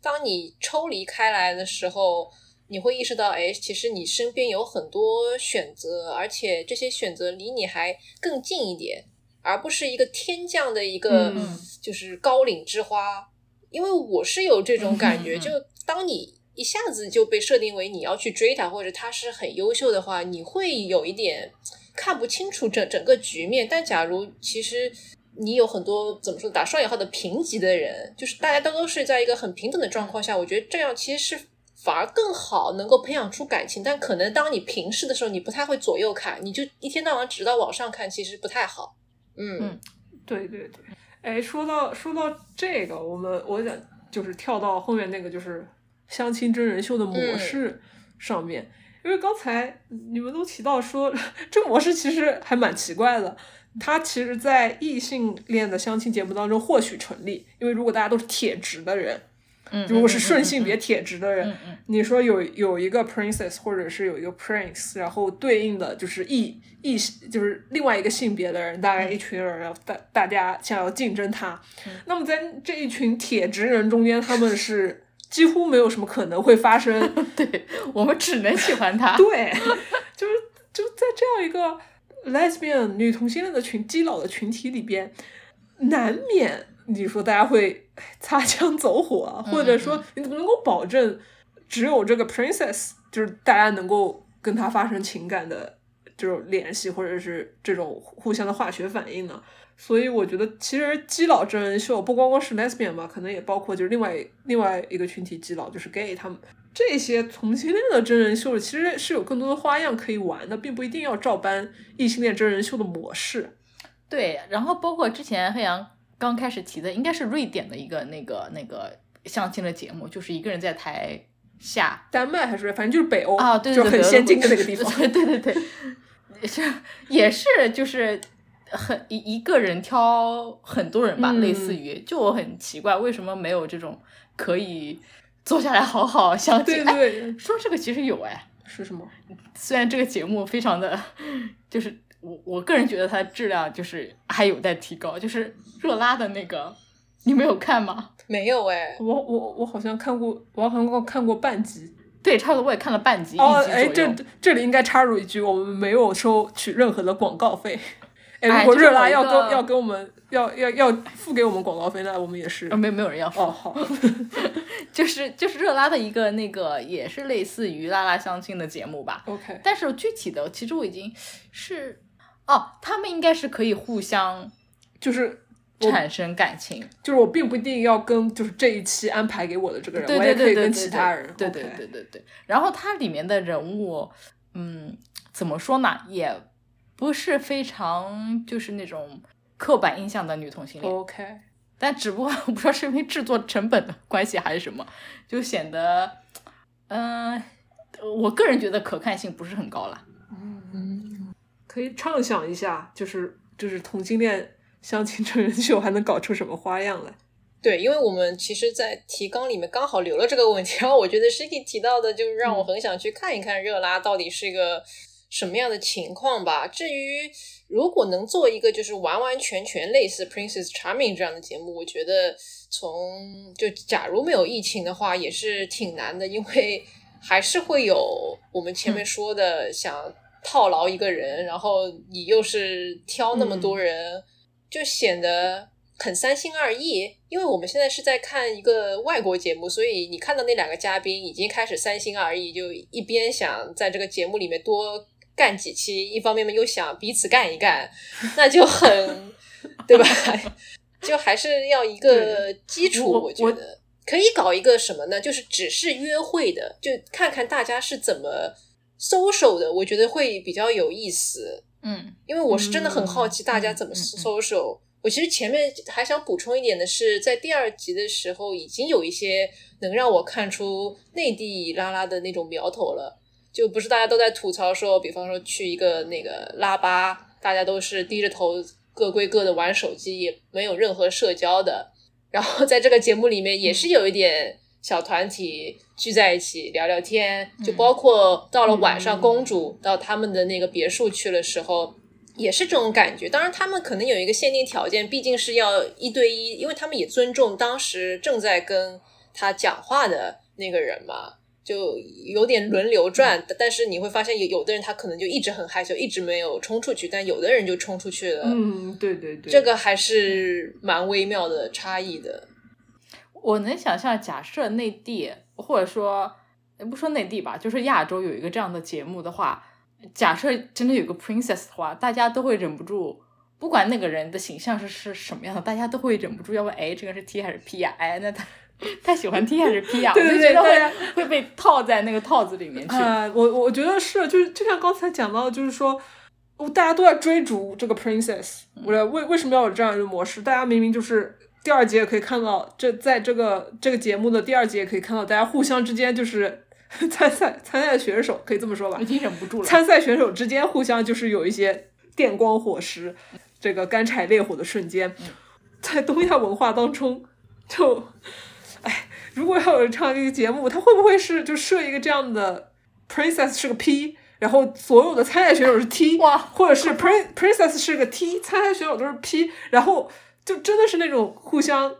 当你抽离开来的时候，你会意识到，哎，其实你身边有很多选择，而且这些选择离你还更近一点，而不是一个天降的一个嗯就是高岭之花。因为我是有这种感觉，就当你一下子就被设定为你要去追他，或者他是很优秀的话，你会有一点看不清楚整整个局面。但假如其实你有很多怎么说打双引号的平级的人，就是大家都都是在一个很平等的状况下，我觉得这样其实是反而更好，能够培养出感情。但可能当你平视的时候，你不太会左右看，你就一天到晚只到往上看，其实不太好。嗯对对对，哎，说到说到这个，我们我想就是跳到后面那个就是相亲真人秀的模式上面，因为刚才你们都提到说 这模式其实还蛮奇怪的。它其实，在异性恋的相亲节目当中或许成立，因为如果大家都是铁直的人，嗯，如果是嗯顺性别，铁直的人，嗯嗯你说有有一个 princess 或者是有一个 prince，然后对应的就是异异就是另外一个性别的人，大概一群人，然后大大家想要竞争他。那么在这一群铁直人中间，他们是几乎没有什么可能会发生嗯 对，我们只能喜欢他。对，就是就在这样一个 lesbian 女同性恋的群基佬的群体里边，难免你说大家会哎擦枪走火啊，或者说你怎么能够保证只有这个 princess 就是大家能够跟他发生情感的这种联系，或者是这种互相的化学反应呢？所以我觉得，其实基佬真人秀不光光是 lesbian 吧，可能也包括就是另外另外一个群体基佬，就是 gay 他们这些同性恋的真人秀，其实是有更多的花样可以玩的，并不一定要照搬异性恋真人秀的模式。对，然后包括之前黑羊刚开始提的，应该是瑞典的一个那个那个相亲的节目，就是一个人在台下丹麦还是反正就是北欧啊，对对对，就很先进的那个地方。对对对对，也是也是就是很一一个人挑很多人吧，嗯类似于就我很奇怪，为什么没有这种可以坐下来好好相亲？对哎对，说这个其实有哎，是什么？虽然这个节目非常的，就是我我个人觉得它的质量就是还有待提高，就是热拉的那个，你没有看吗？没有哎，我我我好像看过，我好像看过半集。对，差不多我也看了半集，哦，哎，这。这里应该插入一句，我们没有收取任何的广告费。哎，哎如果热拉要跟要跟我们要要要付给我们广告费，那我们也是啊，。没没有人要付，哦，好，就是就是热拉的一个那个也是类似于拉拉相亲的节目吧，OK，但是具体的其实我已经是哦，他们应该是可以互相就是产生感情，就是我并不一定要跟就是这一期安排给我的这个人，对我也可以跟其他人。对对对对对。然后它里面的人物，嗯，怎么说呢，也不是非常就是那种刻板印象的女同性恋，OK，但只不过 我不知道是因为制作成本的关系还是什么，就显得，嗯、我个人觉得可看性不是很高了。嗯可以畅想一下，就是就是同性恋相亲真人秀还能搞出什么花样来？对，因为我们其实，在提纲里面刚好留了这个问题，然后我觉得 Shiki 提到的，就让我很想去看一看热拉到底是一个什么样的情况吧。至于如果能做一个就是完完全全类似 Princess Charming 这样的节目，我觉得从就假如没有疫情的话，也是挺难的，因为还是会有我们前面说的想套牢一个人，然后你又是挑那么多人，就显得很三心二意。因为我们现在是在看一个外国节目，所以你看到那两个嘉宾已经开始三心二意，就一边想在这个节目里面多干几期，一方面又想彼此干一干，那就很对吧？就还是要一个基础，我我觉得可以搞一个什么呢？就是只是约会的，就看看大家是怎么 social 的，我觉得会比较有意思。嗯因为我是真的很好奇嗯大家怎么嗯嗯 social。我其实前面还想补充一点的是，在第二集的时候，已经有一些能让我看出内地拉拉的那种苗头了。就不是大家都在吐槽说，比方说去一个那个拉吧，大家都是低着头各归各的玩手机，也没有任何社交的。然后在这个节目里面，也是有一点小团体聚在一起聊聊天，就包括到了晚上，嗯公主到他们的那个别墅去的时候，也是这种感觉。当然，他们可能有一个限定条件，毕竟是要一对一，因为他们也尊重当时正在跟他讲话的那个人嘛。就有点轮流转。但是你会发现有有的人他可能就一直很害羞，一直没有冲出去，但有的人就冲出去了。嗯，对对对，这个还是蛮微妙的差异的。我能想象，假设内地或者说不说内地吧，就是亚洲有一个这样的节目的话，假设真的有个 princess 的话，大家都会忍不住，不管那个人的形象是是什么样的，大家都会忍不住要问：哎，这个是 T 还是 P 呀？哎，那他 他喜欢 T 还是 P 啊？对对对对会会被套在那个套子里面去。呃，我我觉得是，就是就像刚才讲到，就是说，哦大家都在追逐这个 princess，我嗯为为什么要有这样一个模式？大家明明就是第二节可以看到，这在这个这个节目的第二节可以看到，大家互相之间就是 参赛参赛选手，可以这么说吧已，经忍不住了。参赛选手之间互相就是有一些电光火石，这个干柴烈火的瞬间，在东亚文化当中，就，哎，如果要有这样一个节目，他会不会是就设一个这样的 princess 是个 P，然后所有的参赛选手是 T，哇或者是 prin princess 是个 T，参赛选手都是 P，然后就真的是那种互相。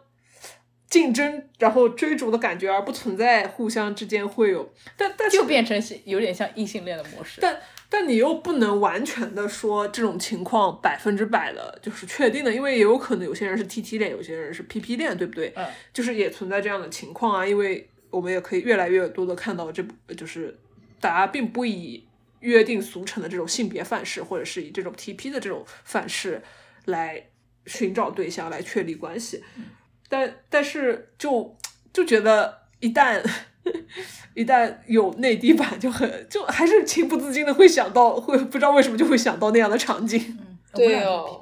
竞争，然后追逐的感觉，而不存在互相之间会有，但但是就变成有点像异性恋的模式。但但你又不能完全的说这种情况百分之百的就是确定的，因为也有可能有些人是 T T 恋，有些人是 P P 恋，对不对？嗯，就是也存在这样的情况啊，因为我们也可以越来越多的看到这部就是大家并不以约定俗成的这种性别范式，或者是以这种 T P 的这种范式来寻找对象，来确立关系。但但是就就觉得一旦 一旦有内地版，就很就还是情不自禁的会想到，会不知道为什么就会想到那样的场景。嗯对哦。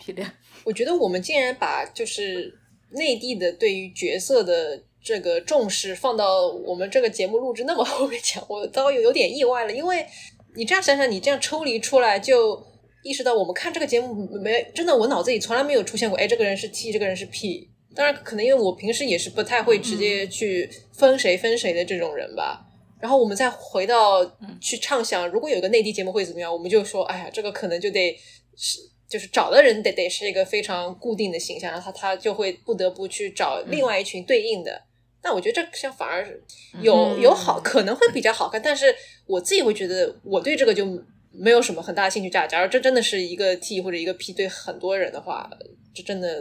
我觉得我们竟然把就是内地的对于角色的这个重视放到我们这个节目录制那么 后面讲，我倒有有点意外了。因为你这样想想，你这样抽离出来，就意识到我们看这个节目没真的，我脑子里从来没有出现过，哎，这个人是 T，这个人是 P。当然，可能因为我平时也是不太会直接去分谁分谁的这种人吧。然后我们再回到去畅想，如果有一个内地节目会怎么样，我们就说，哎呀，这个可能就得是就是找的人得得是一个非常固定的形象，然后他他就会不得不去找另外一群对应的。那我觉得这像反而有嗯有好，可能会比较好看，但是我自己会觉得我对这个就没有什么很大的兴趣价值。假如这真的是一个 T 或者一个 P 对很多人的话，这真的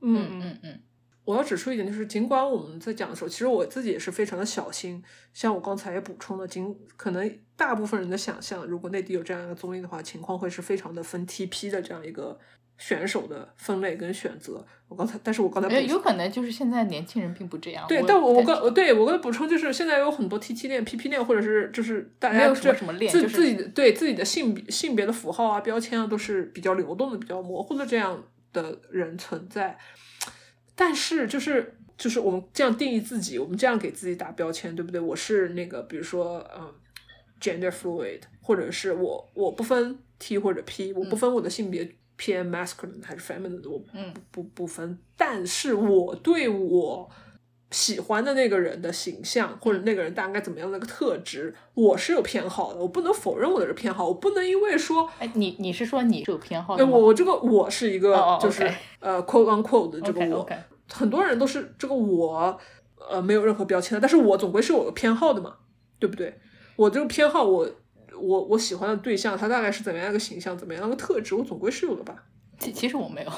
嗯嗯嗯，我要指出一点，就是尽管我们在讲的时候，其实我自己也是非常的小心。像我刚才也补充了，仅可能大部分人的想象，如果内地有这样一个综艺的话，情况会是非常的分 TP 的这样一个选手的分类跟选择。我刚才，但是我刚才哎，补有可能就是现在年轻人并不这样。对，我但我我刚对我刚才补充就是，现在有很多 T T 恋、P P 恋，或者是就是大家这有什么什么恋自就是自己的对自己的性别性别的符号啊、标签啊，都是比较流动的、比较模糊的这样的人存在。但是就是就是我们这样定义自己，我们这样给自己打标签，对不对？我是那个，比如说嗯，gender fluid，或者是我我不分 T 或者 P，我不分我的性别偏 masculine 还是 feminine 的，我不不不分，但是我对我喜欢的那个人的形象，或者那个人大概怎么样的一个特质，我是有偏好的，我不能否认我的这偏好，我不能因为说，哎，你你是说你是有偏好哎，的吗？我我这个我是一个就是、呃 quote unquote 的这个我很多人都是这个我呃没有任何标签的，但是我总归是有个偏好的嘛，对不对？我这个偏好我。我我喜欢的对象，他大概是怎么样一个形象，怎么样一个特质，我总归是有的吧。其其实我没有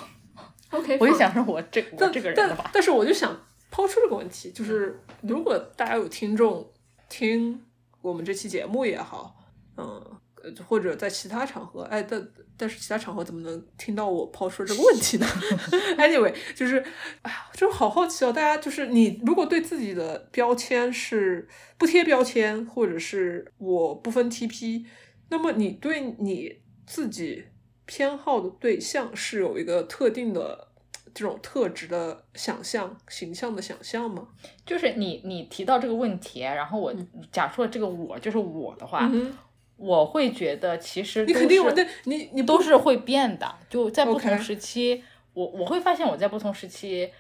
，OK，我就想说我这我这个人但。但是我就想抛出这个问题，就是如果大家有听众听我们这期节目也好，嗯，或者在其他场合，哎，但但是其他场合怎么能听到我抛出这个问题呢？Anyway，就是，哎呀，就好好奇哦，大家就是你如果对自己的标签是不贴标签，或者是我不分 TP，那么你对你自己偏好的对象是有一个特定的这种特质的想象、形象的想象吗？就是你你提到这个问题，然后我假设这个我就是我的话，嗯，我会觉得其实你肯定我对你你都是会变的，就在不同时期我我会发现我在不同时期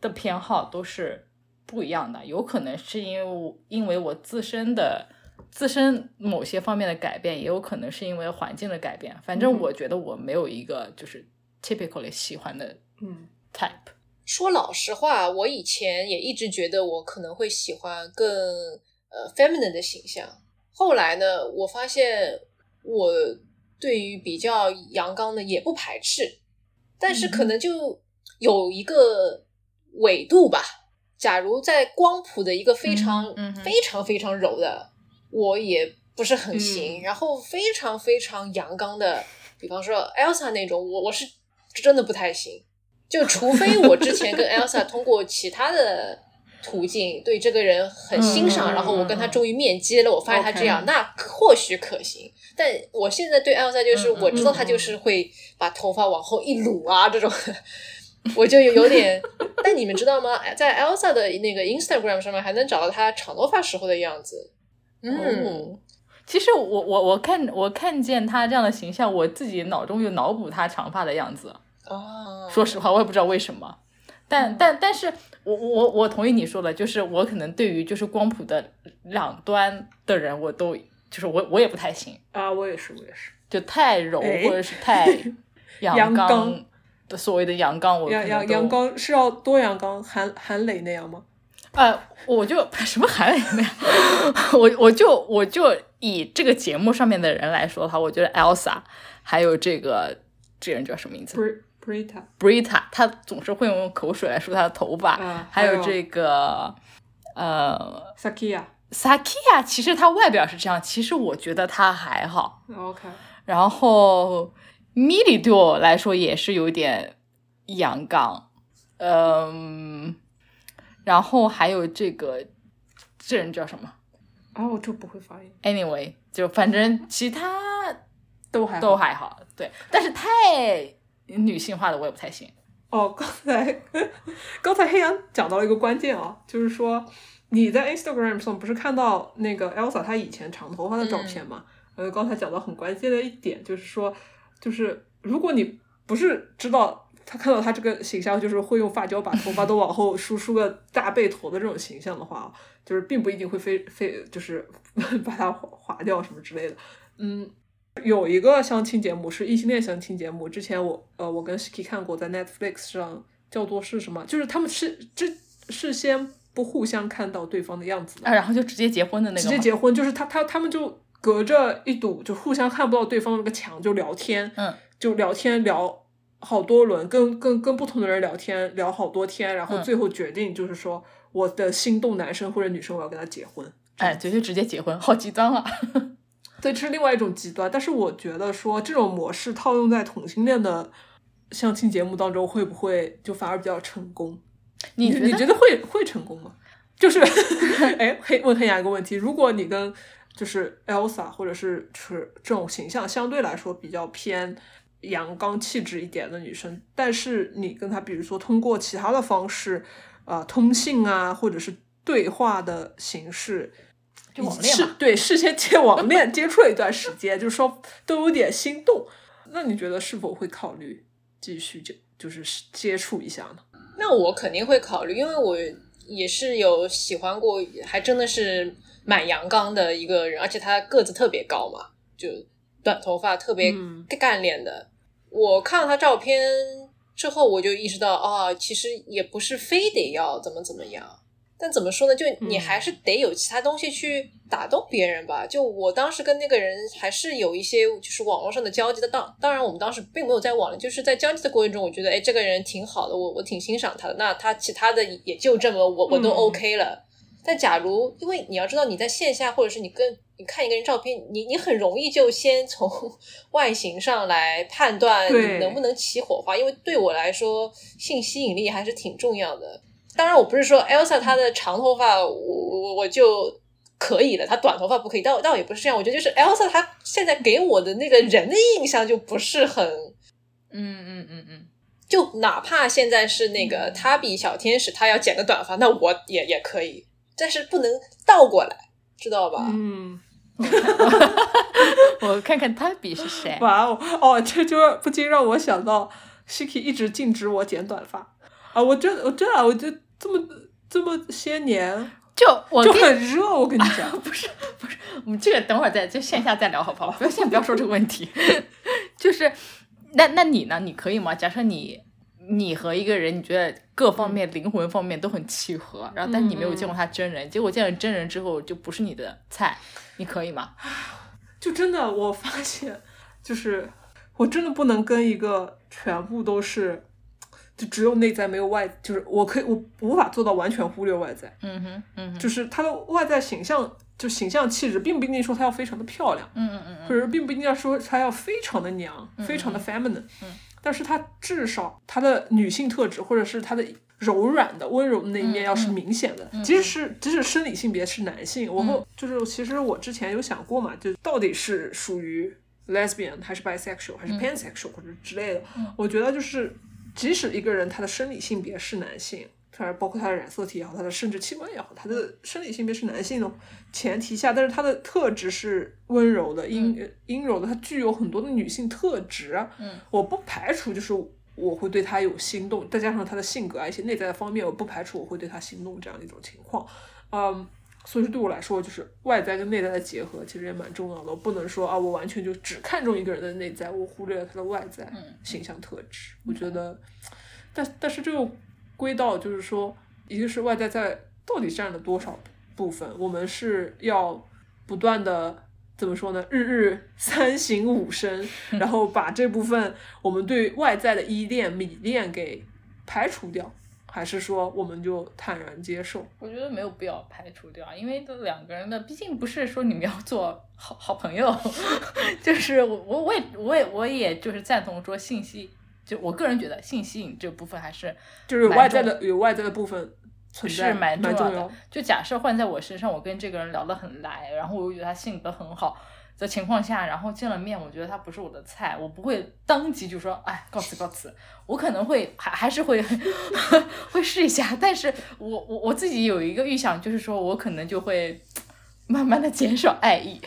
的偏好都是不一样的，有可能是因为我因为我自身的自身某些方面的改变，也有可能是因为环境的改变。反正我觉得我没有一个就是 typically 喜欢的嗯 type。说老实话，我以前也一直觉得我可能会喜欢更呃 feminine 的形象。后来呢，我发现我对于比较阳刚的也不排斥，但是可能就有一个纬度吧。假如在光谱的一个非常、嗯非常非常柔的，我也不是很行。嗯然后非常非常阳刚的，比方说 Elsa 那种，我我是真的不太行。就除非我之前跟 Elsa 通过其他的途径对这个人很欣赏，然后我跟他终于面基了，我发现他这样那或许可行。但我现在对 Elsa 就是我知道他就是会把头发往后一撸啊这种。我就有有点，但你们知道吗？在 Elsa 的那个 Instagram 上面还能找到她长头发时候的样子。嗯，哦，其实我我我看我看见他这样的形象，我自己脑中有脑补他长发的样子。哦，说实话，我也不知道为什么，但但但是我我我同意你说的，就是我可能对于就是光谱的两端的人，我都就是我我也不太行，啊，我也是，我也是。就太柔哎或者是太 阳阳刚刚的所谓的阳刚，我阳阳阳刚是要多阳刚，韩韩磊那样吗？呃，我就 什么韩磊那样，我我就我就以这个节目上面的人来说的话，我觉得 Elsa 还有这个这人叫什么名字？Bri Brita Brita，她总是会用口水来梳她的头发，啊还有这个呃 Sakia。Sakia，其实她外表是这样，其实我觉得她还好。OK，然后 Milly 对我来说也是有点阳刚，嗯，然后还有这个这人叫什么啊，我这不会发音，？Anyway，就反正其他都还都还好，对，但是太女性化的我也不太行。哦，刚才刚才黑羊讲到了一个关键啊，就是说你在 Instagram 上不是看到那个 Elsa 她以前长头发的照片吗？呃，刚才讲到很关键的一点，就是说，就是如果你不是知道他看到他这个形象，就是会用发胶把头发都往后梳梳个大背头的这种形象的话，就是并不一定会非非就是 把它划掉什么之类的。嗯，有一个相亲节目是异性恋相亲节目，之前我呃我跟 Shiki 看过，在 Netflix 上叫做是什么？就是他们是这事先不互相看到对方的样子的，啊，然后就直接结婚的那个直接结婚，就是他他他们就隔着一堵就互相看不到对方那个墙就聊天，嗯，就聊天聊好多轮，跟跟跟不同的人聊天聊好多天，然后嗯最后决定就是说我的心动男生或者女生我要跟他结婚。哎，对，就直接结婚，好极端啊！对，这是另外一种极端，但是我觉得说这种模式套用在同性恋的相亲节目当中，会不会就反而比较成功？你你觉得会会成功吗？就是，哎，黑问黑雅一个问题：如果你跟就是 Elsa 或者是是这种形象相对来说比较偏阳刚气质一点的女生，但是你跟她比如说通过其他的方式，呃，通信啊，或者是对话的形式，就网恋对，事先接网恋接触了一段时间，就是说都有点心动，那你觉得是否会考虑继续就就是接触一下呢？那我肯定会考虑，因为我也是有喜欢过，还真的是蛮阳刚的一个人，而且他个子特别高嘛，就短头发，特别嗯干练的。我看了他照片之后，我就意识到啊，其实也不是非得要怎么怎么样。但怎么说呢？就你嗯还是得有其他东西去打动别人吧。就我当时跟那个人还是有一些就是网络上的交集的。当当然，我们当时并没有在网，就是在交集的过程中，我觉得哎，这个人挺好的，我我挺欣赏他的。那他其他的也就这么，我我都嗯 OK 了。但假如因为你要知道你在线下，或者是你跟你看一个人照片，你你很容易就先从 外形上来判断你能不能起火花。因为对我来说，性吸引力还是挺重要的。当然，我不是说 Elsa 她的长头发，我我我就可以了，她短头发不可以。倒倒也不是这样，我觉得就是 Elsa 她现在给我的那个人的印象就不是很，嗯嗯嗯嗯，就哪怕现在是那个她比小天使，她要剪个短发，那我也也可以，但是不能倒过来，知道吧？嗯，我看看他比是谁。哇哦哦，这就不禁让我想到 Shiki 一直禁止我剪短发啊！我真我真的我就这么这么些年就我就很热，我跟你讲，不是不是，我们这个等会儿再就线下再聊好不好？不要现在不要说这个问题。就是那那你呢？你可以吗？假设你你和一个人你觉得各方面、灵魂方面都很契合，然后但你没有见过他真人，结果见了真人之后就不是你的菜，你可以吗？就真的我发现，就是我真的不能跟一个全部都是。就只有内在没有外，就是我可以我无法做到完全忽略外在，嗯哼，嗯哼，就是他的外在形象，就形象气质，并不一定说他要非常的漂亮，嗯嗯嗯，或者并不一定要说他要非常的娘，非常的 feminine，嗯，但是他至少他的女性特质，或者是他的柔软的、温柔的那一面要是明显的，即使是即使生理性别是男性，我会就是其实我之前有想过嘛，就到底是属于 lesbian 还是 bisexual 还是 pansexual 或者之类的，我觉得就是。即使一个人他的生理性别是男性，他包括他的染色体也好，他的生殖器官也好，他的生理性别是男性的前提下，但是他的特质是温柔的、阴阴柔的，他具有很多的女性特质。嗯，我不排除就是我会对他有心动，再加上他的性格啊一些内在的方面，我不排除我会对他心动这样的一种情况。嗯，所以说对我来说，就是外在跟内在的结合其实也蛮重要的。我不能说啊，我完全就只看重一个人的内在，我忽略了他的外在形象特质。我觉得，但但是这个归到就是说，一个是外在在到底占了多少部分，我们是要不断的怎么说呢？日日 三省吾身，然后把这部分我们对外在的依恋、迷恋给排除掉。还是说我们就坦然接受？我觉得没有必要排除掉，因为这两个人的毕竟不是说你们要做好好朋友，就是我我我也我也我也就是赞同说信息，就我个人觉得性吸引这部分还是就是有外在的有外在的部分存在是蛮重要的。就假设换在我身上，我跟这个人聊得很来，然后我又觉得他性格很好。的情况下，然后见了面，我觉得他不是我的菜，我不会当即就说，哎，告辞告辞。我可能会还还是会 会试一下，但是我我我自己有一个预想，就是说我可能就会慢慢的减少爱意，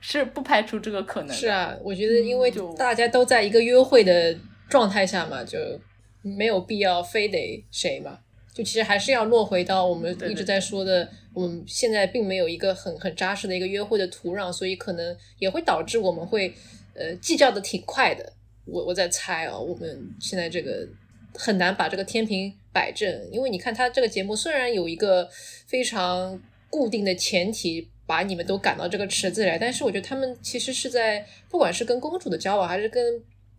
是不排除这个可能。是啊，我觉得因为大家都在一个约会的状态下嘛，就没有必要非得谁嘛。就其实还是要落回到我们一直在说的，我们现在并没有一个很很扎实的一个约会的土壤，所以可能也会导致我们会呃计较的挺快的。我我在猜啊，我们现在这个很难把这个天平摆正，因为你看他这个节目虽然有一个非常固定的前提，把你们都赶到这个池子来，但是我觉得他们其实是在不管是跟公主的交往，还是跟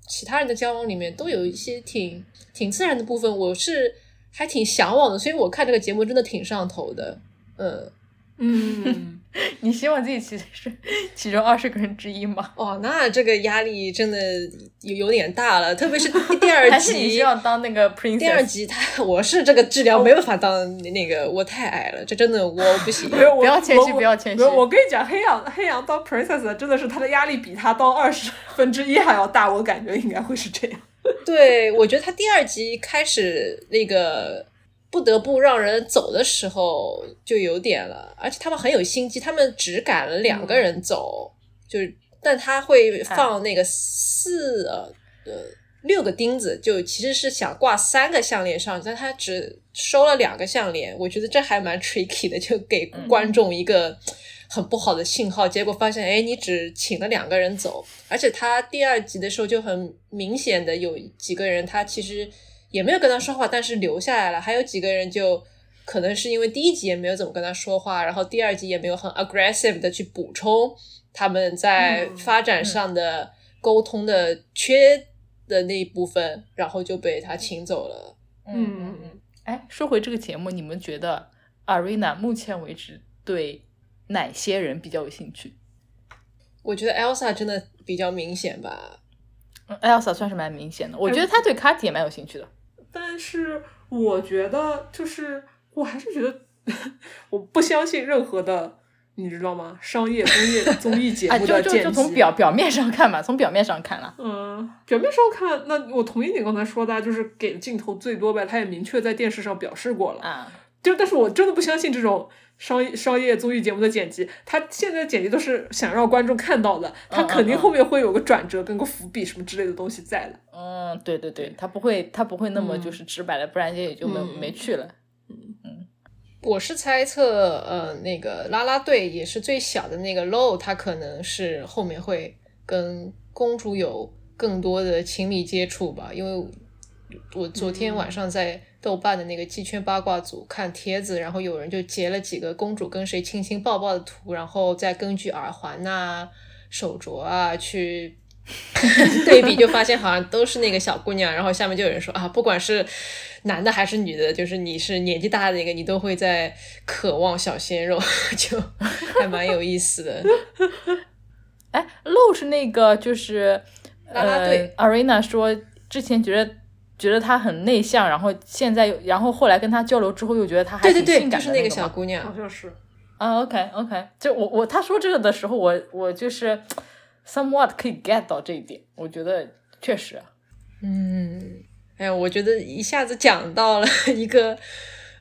其他人的交往里面，都有一些挺挺自然的部分。我是。还挺向往的，所以我看这个节目真的挺上头的，嗯嗯，你希望自己其实是其中二十个人之一吗？哦，那这个压力真的有有点大了，特别是第二集，还是你希望当那个 princess？第二集他我是这个治疗没办法当那个，我太矮了，这真的我不行。不要谦虚，不要谦虚。我跟你讲，黑羊黑羊当 princess 真的是他的压力比他当二十分之一还要大，我感觉应该会是这样。对，我觉得他第二集开始那个不得不让人走的时候就有点了，而且他们很有心机，他们只赶了两个人走，就是但他会放那个四呃六个钉子，就其实是想挂三个项链上，但他只收了两个项链，我觉得这还蛮 tricky 的，就给观众一个。很不好的信号，结果发现，哎，你只请了两个人走，而且他第二集的时候就很明显的有几个人，他其实也没有跟他说话，但是留下来了。还有几个人就可能是因为第一集也没有怎么跟他说话，然后第二集也没有很 aggressive 的去补充他们在发展上的沟通的缺的那一部分，然后就被他请走了。嗯嗯嗯。哎，说回这个节目，你们觉得 Arena 目前为止对？哪些人比较有兴趣？我觉得 Elsa 真的比较明显吧。Elsa 算是蛮明显的，我觉得他对 Katy 也蛮有兴趣的。但是我觉得，就是我还是觉得，我不相信任何的，你知道吗？商业综艺综艺节目的 剪辑。就就从表表面上看嘛，从表面上看了。嗯，表面上看，那我同意你刚才说的，就是给的镜头最多呗。他也明确在电视上表示过了啊。就但是我真的不相信这种。商业商业综艺节目的剪辑，他现在的剪辑都是想让观众看到的，他肯定后面会有个转折跟个伏笔什么之类的东西在的。嗯，对对对，他不会他不会那么就是直白的，不然也就没没去了。嗯嗯，我是猜测，呃，那个啦啦队也是最小的那个 Low，他可能是后面会跟公主有更多的亲密接触吧，因为我昨天晚上在。豆瓣的那个鸡圈八卦组看帖子，然后有人就截了几个公主跟谁亲亲抱抱的图，然后再根据耳环呐、手镯啊去 对比，就发现好像都是那个小姑娘。然后下面就有人说啊，不管是男的还是女的，就是你是年纪大的那个，你都会在渴望小鲜肉，就还蛮有意思的。哎，露是那个就是拉拉队呃、，Arena 说之前觉得觉得她很内向，然后现在又然后后来跟她交流之后又觉得她还对对对，挺性就是那个小姑娘好。像是。啊，OK OK，就我我她说这个的时候，我我就是 somewhat 可以 get 到这一点，我觉得确实，嗯，哎呀，我觉得一下子讲到了一个，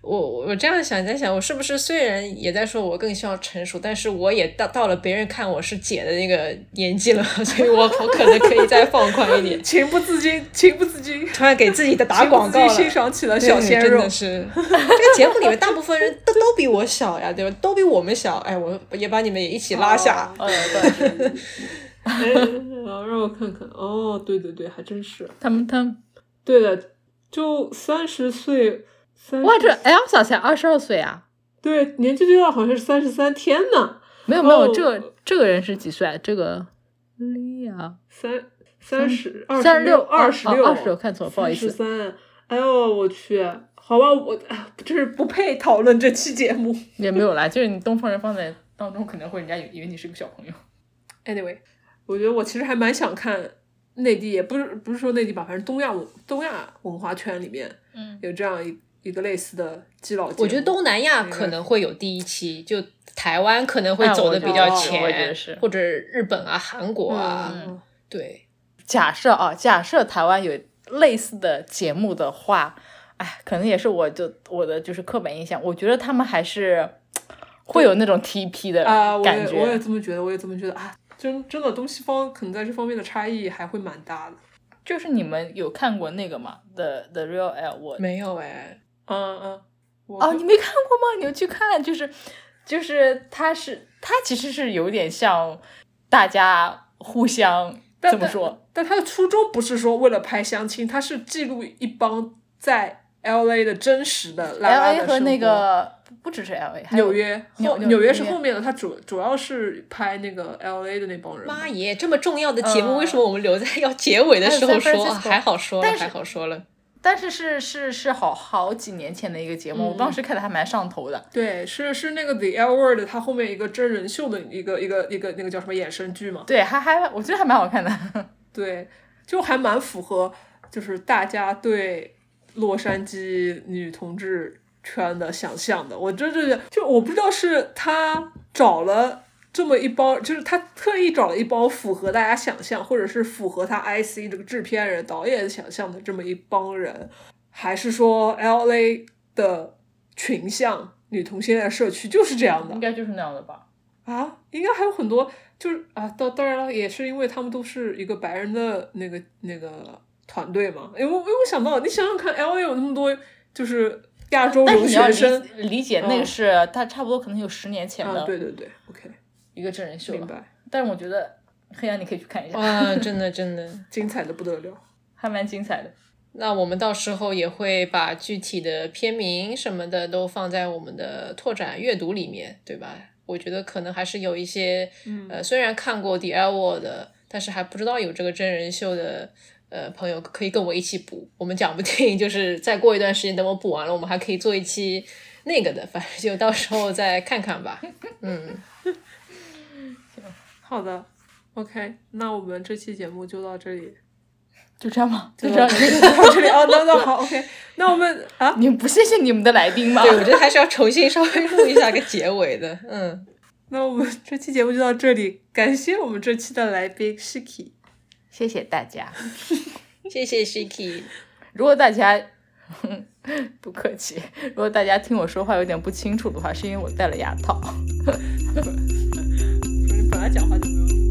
我我这样想在想，我是不是虽然也在说我更希望成熟，但是我也到到了别人看我是姐的那个年纪了，所以我我可能可以再放宽一点，情不自禁，情不自禁，突然给自己的打广告了。欣赏起了小鲜肉真的。是这个节目里面大部分人都都比我小呀，对吧？都比我们小，哎，我也把你们也一起拉下。哦呃，对，哎，让我看看，哦，对对对，还真是，他们他们对的，就三十岁，三哇，这十 Elsa 才二十二岁啊，对年纪最大好像是三十三天呢，没有没有，哦这个这个人是几岁？这个莉亚三三十二三十六二十六二十六，看错了，不好意十思。三，哎呦我去，好吧，我哎真是不配讨论这期节目。也没有啦，就是你东方人放在当中，可能会人家以以为你是个小朋友。Anyway，我觉得我其实还蛮想看内地，也不是不是说内地吧，反正东亚文东亚文化圈里面，嗯，有这样一一个类似的基佬。我觉得东南亚可能会有第一期，就台湾可能会哎走的比较前，或者日本啊、韩国啊，嗯对。假设啊，假设台湾有类似的节目的话，哎，可能也是我就我的就是刻板印象，我觉得他们还是会有那种 TP 的啊，我我也。这么觉得，我也这么觉得啊，真真的东西方可能在这方面的差异还会蛮大的。就是你们有看过那个吗？The The Real L 我没有哎，嗯嗯，我哦，你没看过吗？你要去看，就是就是它是它其实是有点像大家互相怎么说？但他的初衷不是说为了拍相亲，他是记录一帮在 L A 的真实的拉 L 拉 A 和那个不只是 L A，还有纽约后纽纽纽约是后面的，他主主要是拍那个 L A 的那帮人。妈耶，这么重要的节目，呃为什么我们留在要结尾的时候说？还好说了，还好说了。但是是是是好好几年前的一个节目，我当时看的还蛮上头的。对，是是那个 The L Word，它后面一个真人秀的一个一个一个那个叫什么衍生剧嘛。对，还还我觉得还蛮好看的。对，就还蛮符合，就是大家对洛杉矶女同志圈的想象的。我真是就我不知道是他找了这么一帮，就是他特意找了一帮符合大家想象，或者是符合他 IC 这个制片人、导演想象的这么一帮人，还是说 LA 的群像女同性恋社区就是这样的应？该就是那样的吧？啊，应该还有很多，就是啊，当当然了，也是因为他们都是一个白人的那个那个团队嘛。因为我因为我想到，你想想看，L A 有那么多就是亚洲留学生理理解那个嗯是它差不多可能有十年前啊，的对对对，OK，一个真人秀了。明白，但是我觉得黑羊你可以去看一下，哇，真的真的。精彩的不得了。还蛮精彩的。那我们到时候也会把具体的片名什么的都放在我们的拓展阅读里面，对吧？我觉得可能还是有一些，嗯呃，虽然看过《The L Word》的，但是还不知道有这个真人秀的，呃，朋友可以跟我一起补。我们讲不定就是再过一段时间，等我补完了，我们还可以做一期那个的，反正就到时候再看看吧。嗯，好的，OK，那我们这期节目就到这里，就这样吗？就就这样？到这里哦，那那好，OK，那我们啊，你们不谢谢你们的来宾吗？对，我觉得还是要重新稍微录一下个结尾的。嗯，那我们这期节目就到这里，感谢我们这期的来宾 Shiki。谢谢大家。谢谢 Shiki。如果大家 不客气，如果大家听我说话有点不清楚的话，是因为我戴了牙套。他讲话就不用。